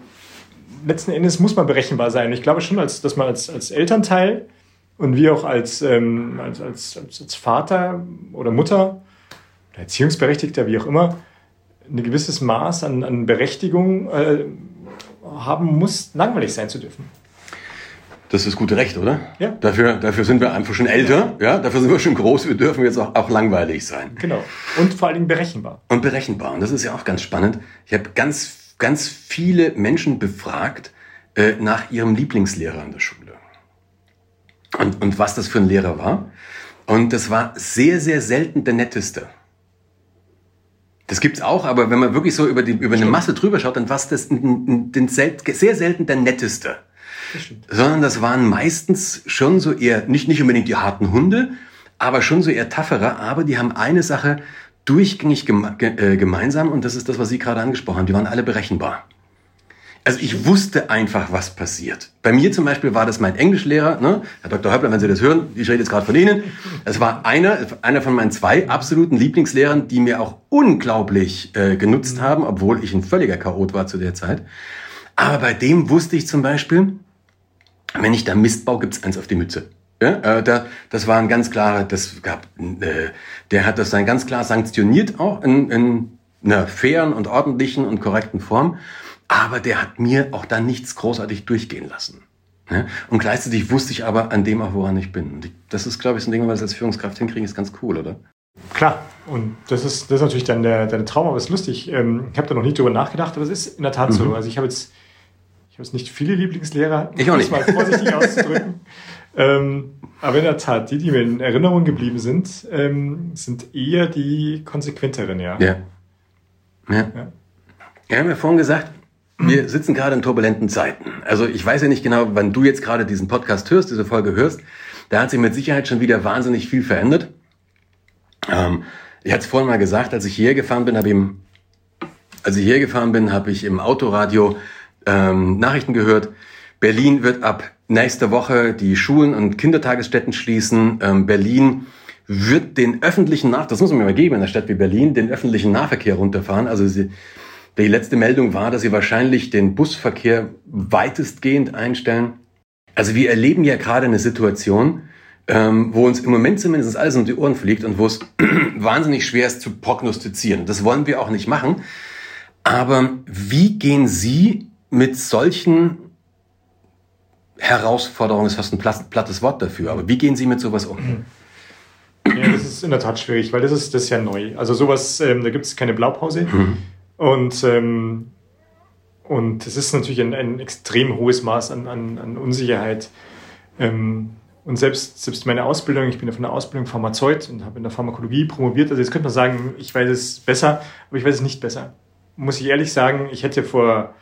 Letzten Endes muss man berechenbar sein. Ich glaube schon, als, dass man als, als Elternteil und wir auch als, ähm, als, als, als Vater oder Mutter Erziehungsberechtigter, wie auch immer, ein gewisses Maß an, an Berechtigung äh, haben muss, langweilig sein zu dürfen. Das ist gute Recht, oder? Ja. Dafür, dafür sind wir einfach schon älter, ja. Dafür sind wir schon groß. Wir dürfen jetzt auch, auch langweilig sein. Genau. Und vor allen Dingen berechenbar. Und berechenbar. Und das ist ja auch ganz spannend. Ich habe ganz, ganz viele Menschen befragt äh, nach ihrem Lieblingslehrer in der Schule. Und, und was das für ein Lehrer war. Und das war sehr, sehr selten der netteste. Das gibt's auch, aber wenn man wirklich so über, die, über eine Masse drüber schaut, dann war es das den, den sehr selten der netteste. Das Sondern das waren meistens schon so eher, nicht, nicht unbedingt die harten Hunde, aber schon so eher toughere, aber die haben eine Sache durchgängig geme äh, gemeinsam und das ist das, was Sie gerade angesprochen haben. Die waren alle berechenbar. Also ich wusste einfach, was passiert. Bei mir zum Beispiel war das mein Englischlehrer, ne? Herr Dr. Höppler, wenn Sie das hören, ich rede jetzt gerade von Ihnen. Es war einer, einer von meinen zwei absoluten Lieblingslehrern, die mir auch unglaublich äh, genutzt haben, obwohl ich ein völliger Chaot war zu der Zeit. Aber bei dem wusste ich zum Beispiel, wenn ich da Mist baue, gibt's eins auf die Mütze. Ja, äh, da, das war ein ganz klarer, das gab, äh, der hat das dann ganz klar sanktioniert auch in, in einer fairen und ordentlichen und korrekten Form. Aber der hat mir auch da nichts großartig durchgehen lassen. Ja? Und gleichzeitig wusste ich aber an dem auch, woran ich bin. Das ist, glaube ich, so ein Ding, wenn wir als Führungskraft hinkriegen, ist ganz cool, oder? Klar, und das ist, das ist natürlich dann der, der Traum, aber es ist lustig. Ähm, ich habe da noch nie drüber nachgedacht, aber es ist in der Tat mhm. so. Also ich habe jetzt, ich habe jetzt nicht viele Lieblingslehrer, ich auch nicht. mal vorsichtig auszudrücken. *laughs* Ähm, aber in der Tat, die, die mir in Erinnerung geblieben sind, ähm, sind eher die konsequenteren, ja. Ja. Ja. ja. Wir haben ja vorhin gesagt, wir sitzen gerade in turbulenten Zeiten. Also ich weiß ja nicht genau, wann du jetzt gerade diesen Podcast hörst, diese Folge hörst. Da hat sich mit Sicherheit schon wieder wahnsinnig viel verändert. Ähm, ich hatte es vorhin mal gesagt, als ich hierher gefahren bin, habe ich im, als ich hierher gefahren bin, habe ich im Autoradio ähm, Nachrichten gehört. Berlin wird ab nächster Woche die Schulen und Kindertagesstätten schließen. Ähm, Berlin wird den öffentlichen Nach, das muss man mir mal geben in einer Stadt wie Berlin, den öffentlichen Nahverkehr runterfahren. Also sie, die letzte Meldung war, dass sie wahrscheinlich den Busverkehr weitestgehend einstellen. Also wir erleben ja gerade eine Situation, ähm, wo uns im Moment zumindest alles um die Ohren fliegt und wo es *clears throat* wahnsinnig schwer ist zu prognostizieren. Das wollen wir auch nicht machen. Aber wie gehen Sie mit solchen Herausforderungen, ist fast ein plattes Wort dafür, aber wie gehen Sie mit sowas um? Ja, das ist in der Tat schwierig, weil das ist, das ist ja neu. Also sowas, ähm, da gibt es keine Blaupause. Mhm. Und, ähm, und es ist natürlich ein, ein extrem hohes Maß an, an, an Unsicherheit. Ähm, und selbst, selbst meine Ausbildung, ich bin ja von der Ausbildung Pharmazeut und habe in der Pharmakologie promoviert. Also jetzt könnte man sagen, ich weiß es besser, aber ich weiß es nicht besser. Muss ich ehrlich sagen, ich hätte vor,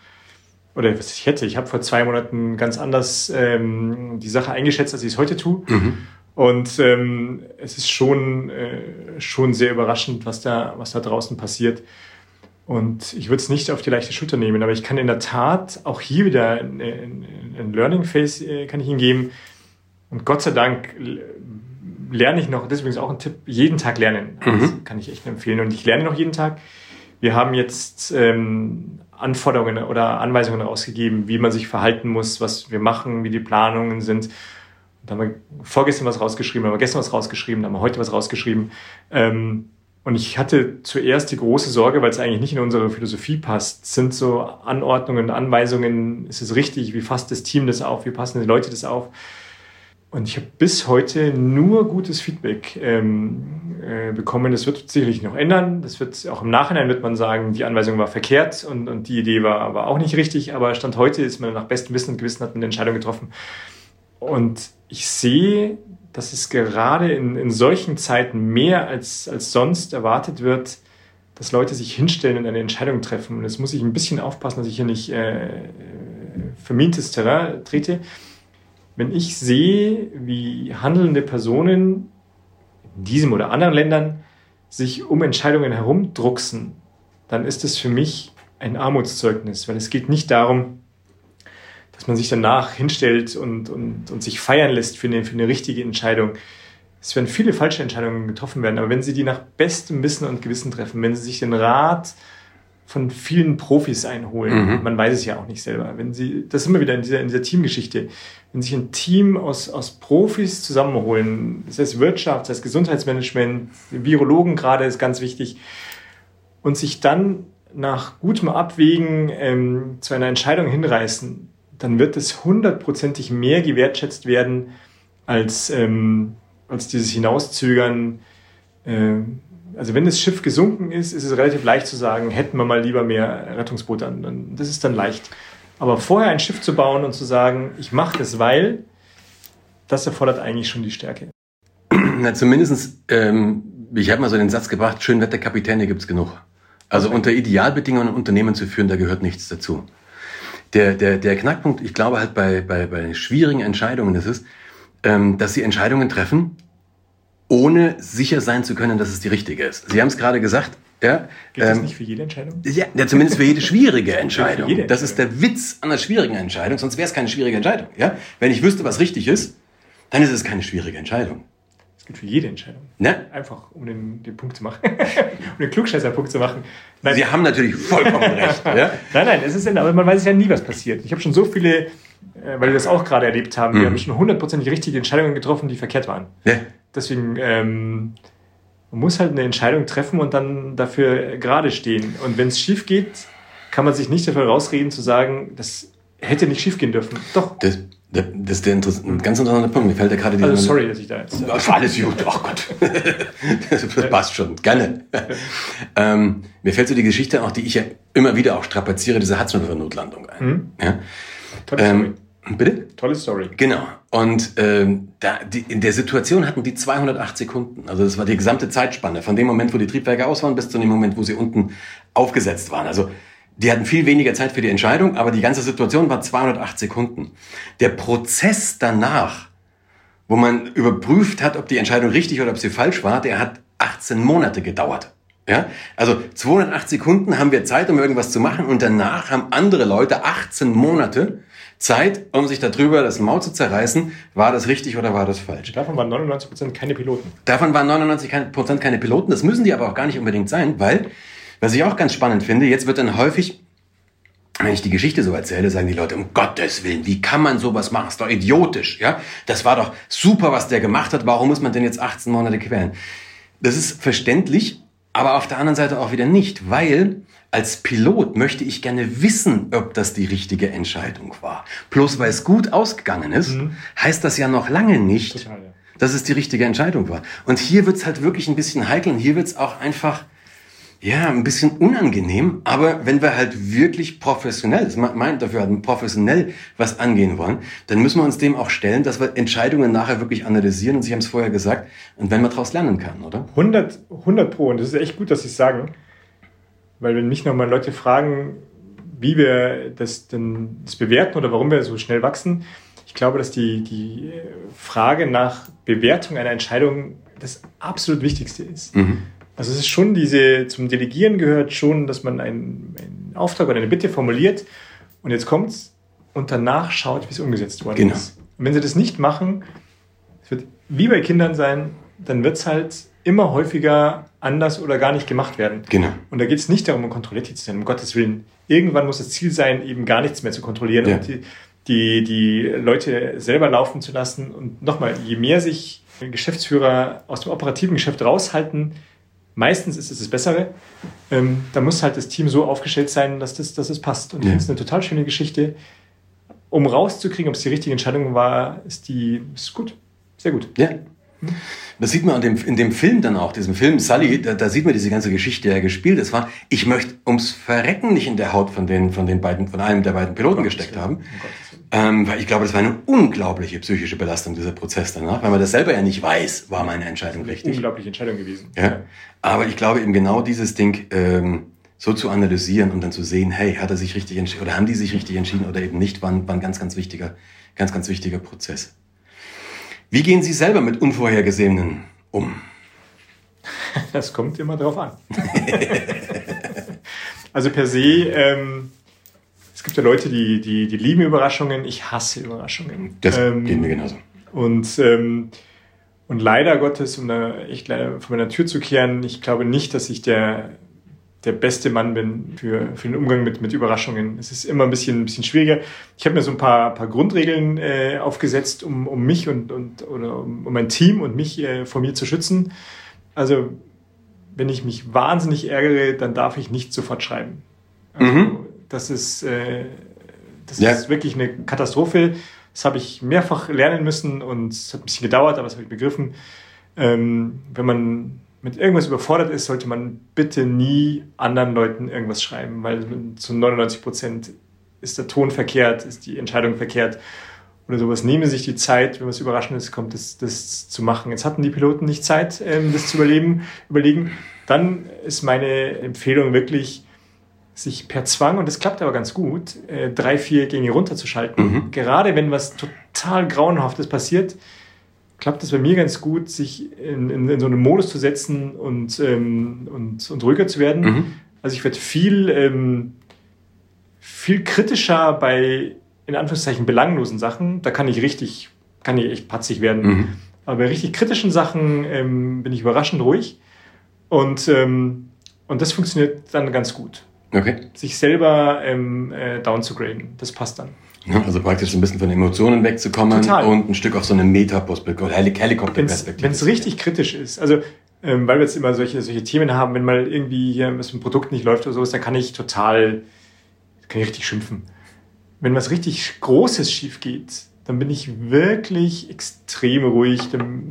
oder was ich hätte, ich habe vor zwei Monaten ganz anders ähm, die Sache eingeschätzt, als ich es heute tue. Mhm. Und ähm, es ist schon, äh, schon sehr überraschend, was da, was da draußen passiert. Und ich würde es nicht auf die leichte Schulter nehmen, aber ich kann in der Tat auch hier wieder ein Learning Phase äh, kann ich Ihnen geben. Und Gott sei Dank lerne ich noch, deswegen ist auch ein Tipp, jeden Tag lernen. Mhm. Das kann ich echt empfehlen. Und ich lerne noch jeden Tag. Wir haben jetzt ähm, Anforderungen oder Anweisungen rausgegeben, wie man sich verhalten muss, was wir machen, wie die Planungen sind. Da haben wir vorgestern was rausgeschrieben, haben wir gestern was rausgeschrieben, haben wir heute was rausgeschrieben. Ähm, und ich hatte zuerst die große Sorge, weil es eigentlich nicht in unsere Philosophie passt, sind so Anordnungen, Anweisungen, ist es richtig, wie fasst das Team das auf, wie passen die Leute das auf? Und ich habe bis heute nur gutes Feedback ähm, äh, bekommen. Das wird sicherlich noch ändern. Das wird auch im Nachhinein wird man sagen, die Anweisung war verkehrt und, und die Idee war aber auch nicht richtig. Aber Stand heute ist man nach bestem Wissen und Gewissen hat man eine Entscheidung getroffen. Und ich sehe, dass es gerade in, in solchen Zeiten mehr als, als sonst erwartet wird, dass Leute sich hinstellen und eine Entscheidung treffen. Und jetzt muss ich ein bisschen aufpassen, dass ich hier nicht äh, vermintes Terrain trete. Wenn ich sehe, wie handelnde Personen in diesem oder anderen Ländern sich um Entscheidungen herumdrucksen, dann ist es für mich ein Armutszeugnis, weil es geht nicht darum, dass man sich danach hinstellt und, und, und sich feiern lässt für eine, für eine richtige Entscheidung. Es werden viele falsche Entscheidungen getroffen werden, aber wenn Sie die nach bestem Wissen und Gewissen treffen, wenn Sie sich den Rat von vielen Profis einholen. Mhm. Man weiß es ja auch nicht selber. Wenn Sie, das ist immer wieder in dieser, in dieser Teamgeschichte, wenn sich ein Team aus, aus Profis zusammenholen, das heißt Wirtschaft, das heißt Gesundheitsmanagement, Virologen gerade ist ganz wichtig, und sich dann nach gutem Abwägen ähm, zu einer Entscheidung hinreißen, dann wird es hundertprozentig mehr gewertschätzt werden als, ähm, als dieses Hinauszögern. Äh, also wenn das Schiff gesunken ist, ist es relativ leicht zu sagen, hätten wir mal lieber mehr Rettungsboote an. Das ist dann leicht. Aber vorher ein Schiff zu bauen und zu sagen, ich mache das, weil, das erfordert eigentlich schon die Stärke. Na, zumindest, ähm, ich habe mal so den Satz gebracht, Schönwetterkapitäne gibt es genug. Also unter Idealbedingungen Unternehmen zu führen, da gehört nichts dazu. Der, der, der Knackpunkt, ich glaube halt bei, bei, bei schwierigen Entscheidungen ist es, ähm, dass sie Entscheidungen treffen, ohne sicher sein zu können, dass es die richtige ist. Sie haben es gerade gesagt. Ja, das ähm, nicht für jede Entscheidung? Ja, ja zumindest für jede schwierige *laughs* Entscheidung. Jede das ist der Witz an einer schwierigen Entscheidung, sonst wäre es keine schwierige Entscheidung. Ja? Wenn ich wüsste, was richtig ist, dann ist es keine schwierige Entscheidung. Gilt für jede Entscheidung. Ne? Einfach, um den, den Punkt zu machen. *laughs* um den Klugscheißer-Punkt zu machen. Nein. Sie haben natürlich vollkommen *laughs* recht. Ja? Nein, nein, es ist, aber man weiß ja nie, was passiert. Ich habe schon so viele, äh, weil wir das auch gerade erlebt haben, mhm. wir haben schon hundertprozentig richtige Entscheidungen getroffen, die verkehrt waren. Ja. Deswegen, ähm, man muss halt eine Entscheidung treffen und dann dafür gerade stehen. Und wenn es schief geht, kann man sich nicht dafür rausreden zu sagen, das hätte nicht schief gehen dürfen. Doch. Das, das ist der Interess ein ganz interessanter Punkt. Mir fällt ja gerade Also sorry, dass ich da jetzt. Äh alles gut. Ach Gott. *laughs* das passt schon. Gerne. ähm, mir fällt so die Geschichte auch, die ich ja immer wieder auch strapaziere, diese Hudson-Notlandung ein. Mhm. Ja? Tolle ähm, Bitte? Tolle Story. Genau. Und ähm, da, die, in der Situation hatten die 208 Sekunden. Also das war die gesamte Zeitspanne von dem Moment, wo die Triebwerke aus waren, bis zu dem Moment, wo sie unten aufgesetzt waren. Also die hatten viel weniger Zeit für die Entscheidung, aber die ganze Situation war 208 Sekunden. Der Prozess danach, wo man überprüft hat, ob die Entscheidung richtig oder ob sie falsch war, der hat 18 Monate gedauert. Ja? Also 208 Sekunden haben wir Zeit, um irgendwas zu machen und danach haben andere Leute 18 Monate, Zeit, um sich darüber das Maul zu zerreißen, war das richtig oder war das falsch. Davon waren 99 Prozent keine Piloten. Davon waren 99 Prozent keine Piloten. Das müssen die aber auch gar nicht unbedingt sein, weil, was ich auch ganz spannend finde, jetzt wird dann häufig wenn ich die Geschichte so erzähle, sagen die Leute, um Gottes Willen, wie kann man sowas machen? ist doch idiotisch, ja? Das war doch super, was der gemacht hat. Warum muss man denn jetzt 18 Monate quälen? Das ist verständlich, aber auf der anderen Seite auch wieder nicht, weil als Pilot möchte ich gerne wissen, ob das die richtige Entscheidung war. Bloß weil es gut ausgegangen ist, mhm. heißt das ja noch lange nicht, Total, ja. dass es die richtige Entscheidung war. Und hier wird's halt wirklich ein bisschen heikel und hier wird's auch einfach ja, ein bisschen unangenehm, aber wenn wir halt wirklich professionell, das meint dafür halt professionell was angehen wollen, dann müssen wir uns dem auch stellen, dass wir Entscheidungen nachher wirklich analysieren und Sie haben es vorher gesagt, und wenn man daraus lernen kann, oder? 100, 100 pro, und das ist echt gut, dass Sie es sagen, weil wenn mich nochmal Leute fragen, wie wir das denn das bewerten oder warum wir so schnell wachsen, ich glaube, dass die, die Frage nach Bewertung einer Entscheidung das absolut Wichtigste ist. Mhm. Also es ist schon diese, zum Delegieren gehört schon, dass man einen, einen Auftrag oder eine Bitte formuliert und jetzt kommt's und danach schaut, wie es umgesetzt worden genau. ist. Und wenn sie das nicht machen, es wird wie bei Kindern sein, dann wird es halt immer häufiger anders oder gar nicht gemacht werden. Genau. Und da geht es nicht darum, um kontrolliert zu sein, um Gottes Willen. Irgendwann muss das Ziel sein, eben gar nichts mehr zu kontrollieren ja. und die, die, die Leute selber laufen zu lassen. Und nochmal, je mehr sich Geschäftsführer aus dem operativen Geschäft raushalten, Meistens ist es das Bessere. Ähm, da muss halt das Team so aufgestellt sein, dass das, dass es passt. Und ich ja. finde es eine total schöne Geschichte. Um rauszukriegen, ob es die richtige Entscheidung war, ist die ist gut. Sehr gut. Ja. Das sieht man in dem, in dem Film dann auch, diesem Film Sully, da, da sieht man diese ganze Geschichte, die er gespielt ist. War, ich möchte ums Verrecken nicht in der Haut von den, von den beiden, von einem der beiden Piloten gesteckt haben. Ähm, weil ich glaube, das war eine unglaubliche psychische Belastung, dieser Prozess danach, weil man das selber ja nicht weiß, war meine Entscheidung richtig. Unglaubliche Entscheidung gewesen. Ja. Aber ich glaube eben genau dieses Ding ähm, so zu analysieren und dann zu sehen, hey, hat er sich richtig entschieden oder haben die sich richtig entschieden oder eben nicht, war ein, war ein ganz, ganz wichtiger, ganz, ganz wichtiger Prozess. Wie gehen Sie selber mit Unvorhergesehenen um? *laughs* Das kommt immer drauf an. *laughs* also per se, ähm, es gibt ja Leute, die, die, die lieben Überraschungen. Ich hasse Überraschungen. Das ähm, geht mir genauso. Und, ähm, und leider Gottes, um da echt leider von meiner Tür zu kehren, ich glaube nicht, dass ich der der beste Mann bin für, für den Umgang mit, mit Überraschungen. Es ist immer ein bisschen, ein bisschen schwieriger. Ich habe mir so ein paar, paar Grundregeln äh, aufgesetzt, um, um mich und, und oder um, um mein Team und mich äh, vor mir zu schützen. Also wenn ich mich wahnsinnig ärgere, dann darf ich nicht sofort schreiben. Also, mhm. Das ist äh, das ja. ist wirklich eine Katastrophe. Das habe ich mehrfach lernen müssen und es hat ein bisschen gedauert, aber das habe ich begriffen. Ähm, wenn man mit irgendwas überfordert ist, sollte man bitte nie anderen Leuten irgendwas schreiben, weil zu 99 Prozent ist der Ton verkehrt, ist die Entscheidung verkehrt oder sowas. Nehmen Sie sich die Zeit, wenn was Überraschendes kommt, das, das zu machen. Jetzt hatten die Piloten nicht Zeit, ähm, das zu überleben, überlegen. Dann ist meine Empfehlung wirklich, sich per Zwang, und das klappt aber ganz gut, äh, drei, vier Gänge runterzuschalten. Mhm. Gerade wenn was total Grauenhaftes passiert, klappt es bei mir ganz gut, sich in, in, in so einen Modus zu setzen und, ähm, und, und ruhiger zu werden. Mhm. Also ich werde viel, ähm, viel kritischer bei, in Anführungszeichen, belanglosen Sachen. Da kann ich richtig, kann ich echt patzig werden. Mhm. Aber bei richtig kritischen Sachen ähm, bin ich überraschend ruhig. Und, ähm, und das funktioniert dann ganz gut. Okay. Sich selber ähm, äh, down zu graden, das passt dann. Also praktisch ein bisschen von Emotionen wegzukommen Total. und ein Stück auf so eine Metaperspektive, Helikopterperspektive. Wenn es richtig kritisch ist, also ähm, weil wir jetzt immer solche, solche Themen haben, wenn mal irgendwie hier was ein Produkt nicht läuft oder sowas, dann kann ich total, kann ich richtig schimpfen. Wenn was richtig Großes schief geht, dann bin ich wirklich extrem ruhig, dann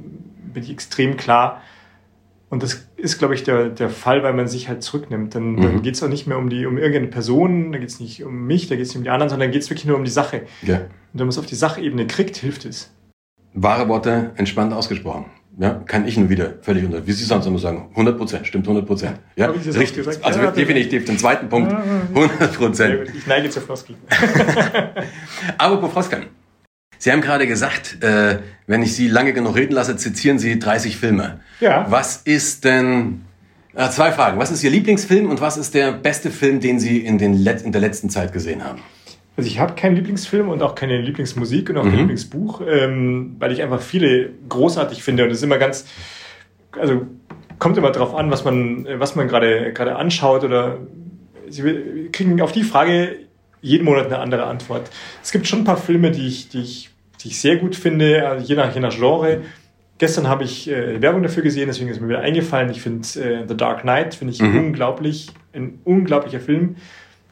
bin ich extrem klar und das ist, glaube ich, der, der Fall, weil man sich halt zurücknimmt. Dann, mhm. dann geht es auch nicht mehr um, die, um irgendeine Person, da geht es nicht um mich, da geht es nicht um die anderen, sondern geht es wirklich nur um die Sache. Ja. Und wenn man es auf die Sachebene kriegt, hilft es. Wahre Worte entspannt ausgesprochen. Ja, kann ich nur wieder völlig unter. Wie Sie sonst immer sagen, 100 Prozent, stimmt 100 Prozent. Ja, richtig. Also ja, definitiv den zweiten Punkt, 100 Prozent. Ich neige zur Floskel. Aber Frau Froskan, Sie haben gerade gesagt, äh, wenn ich Sie lange genug reden lasse, zitieren Sie 30 Filme. Ja. Was ist denn, äh, zwei Fragen. Was ist Ihr Lieblingsfilm und was ist der beste Film, den Sie in, den Let in der letzten Zeit gesehen haben? Also ich habe keinen Lieblingsfilm und auch keine Lieblingsmusik und auch mhm. kein Lieblingsbuch, ähm, weil ich einfach viele großartig finde und es ist immer ganz, also kommt immer darauf an, was man, was man gerade gerade anschaut oder Sie kriegen auf die Frage jeden Monat eine andere Antwort. Es gibt schon ein paar Filme, die ich, die ich, die ich sehr gut finde, also je nach, je nach Genre. Gestern habe ich äh, Werbung dafür gesehen, deswegen ist mir wieder eingefallen. Ich finde äh, The Dark Knight, finde ich mhm. unglaublich, ein unglaublicher Film.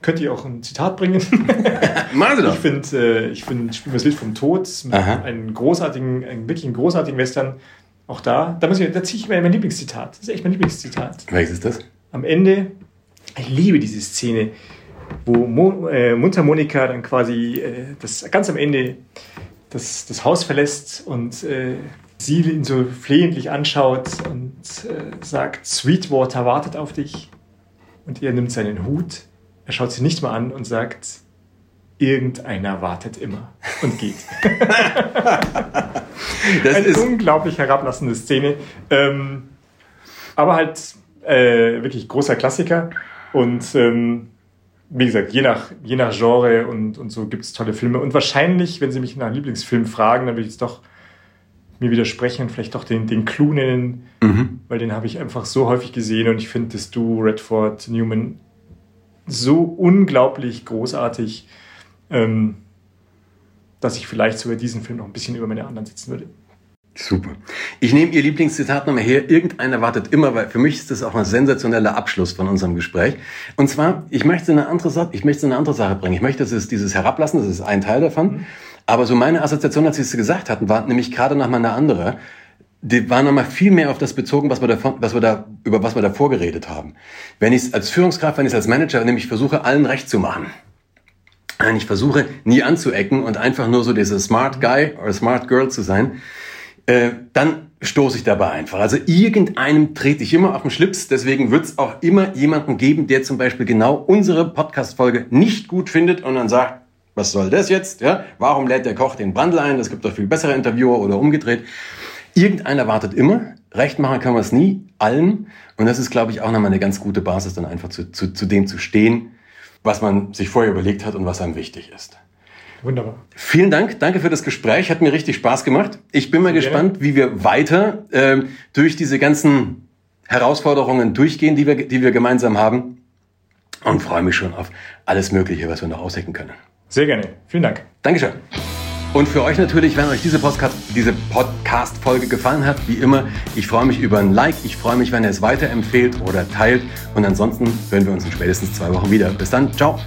Könnt ihr auch ein Zitat bringen? *laughs* Machen Sie doch. Ich finde, äh, ich finde, Spiel das Lied vom Tod, einen großartigen, einen wirklich großartigen Western. Auch da, da, muss ich, da ziehe ich mir mein Lieblingszitat. Das ist echt mein Lieblingszitat. Welches ist das? Am Ende, ich liebe diese Szene wo Mo, äh, Mundharmonika dann quasi äh, das ganz am Ende das, das Haus verlässt und äh, sie ihn so flehentlich anschaut und äh, sagt, Sweetwater wartet auf dich. Und er nimmt seinen Hut, er schaut sie nicht mal an und sagt, irgendeiner wartet immer und geht. *laughs* *laughs* das Eine ist unglaublich herablassende Szene. Ähm, aber halt äh, wirklich großer Klassiker. Und ähm, wie gesagt, je nach, je nach Genre und, und so gibt es tolle Filme. Und wahrscheinlich, wenn Sie mich nach Lieblingsfilm fragen, dann würde ich es doch mir widersprechen und vielleicht doch den, den Clou nennen, mhm. weil den habe ich einfach so häufig gesehen und ich finde das Duo Redford Newman so unglaublich großartig, ähm, dass ich vielleicht sogar diesen Film noch ein bisschen über meine anderen sitzen würde. Super. Ich nehme Ihr Lieblingszitat nochmal her. Irgendeiner wartet immer, weil für mich ist das auch ein sensationeller Abschluss von unserem Gespräch. Und zwar, ich möchte eine andere Sache, ich möchte eine andere Sache bringen. Ich möchte, das ist dieses Herablassen, das ist ein Teil davon. Mhm. Aber so meine Assoziation, als Sie es gesagt hatten, war nämlich gerade nochmal eine andere. die waren nochmal viel mehr auf das bezogen, was wir, davon, was wir da, über was wir davor geredet haben. Wenn ich es als Führungskraft, wenn ich es als Manager nämlich versuche, allen recht zu machen, ich versuche, nie anzuecken und einfach nur so dieser Smart Guy oder Smart Girl zu sein, äh, dann stoße ich dabei einfach. Also irgendeinem trete ich immer auf den Schlips. Deswegen wird es auch immer jemanden geben, der zum Beispiel genau unsere Podcast-Folge nicht gut findet und dann sagt, was soll das jetzt? Ja? Warum lädt der Koch den Brandl ein? Es gibt doch viel bessere Interviewer oder umgedreht. Irgendeiner wartet immer. Recht machen kann man es nie, allen. Und das ist, glaube ich, auch nochmal eine ganz gute Basis, dann einfach zu, zu, zu dem zu stehen, was man sich vorher überlegt hat und was einem wichtig ist. Wunderbar. Vielen Dank, danke für das Gespräch, hat mir richtig Spaß gemacht. Ich bin mal Sehr gespannt, gerne. wie wir weiter äh, durch diese ganzen Herausforderungen durchgehen, die wir, die wir gemeinsam haben und freue mich schon auf alles Mögliche, was wir noch aushecken können. Sehr gerne. Vielen Dank. Dankeschön. Und für euch natürlich, wenn euch diese Podcast, diese Podcast-Folge gefallen hat, wie immer, ich freue mich über ein Like, ich freue mich, wenn ihr es weiterempfehlt oder teilt. Und ansonsten hören wir uns in spätestens zwei Wochen wieder. Bis dann, ciao.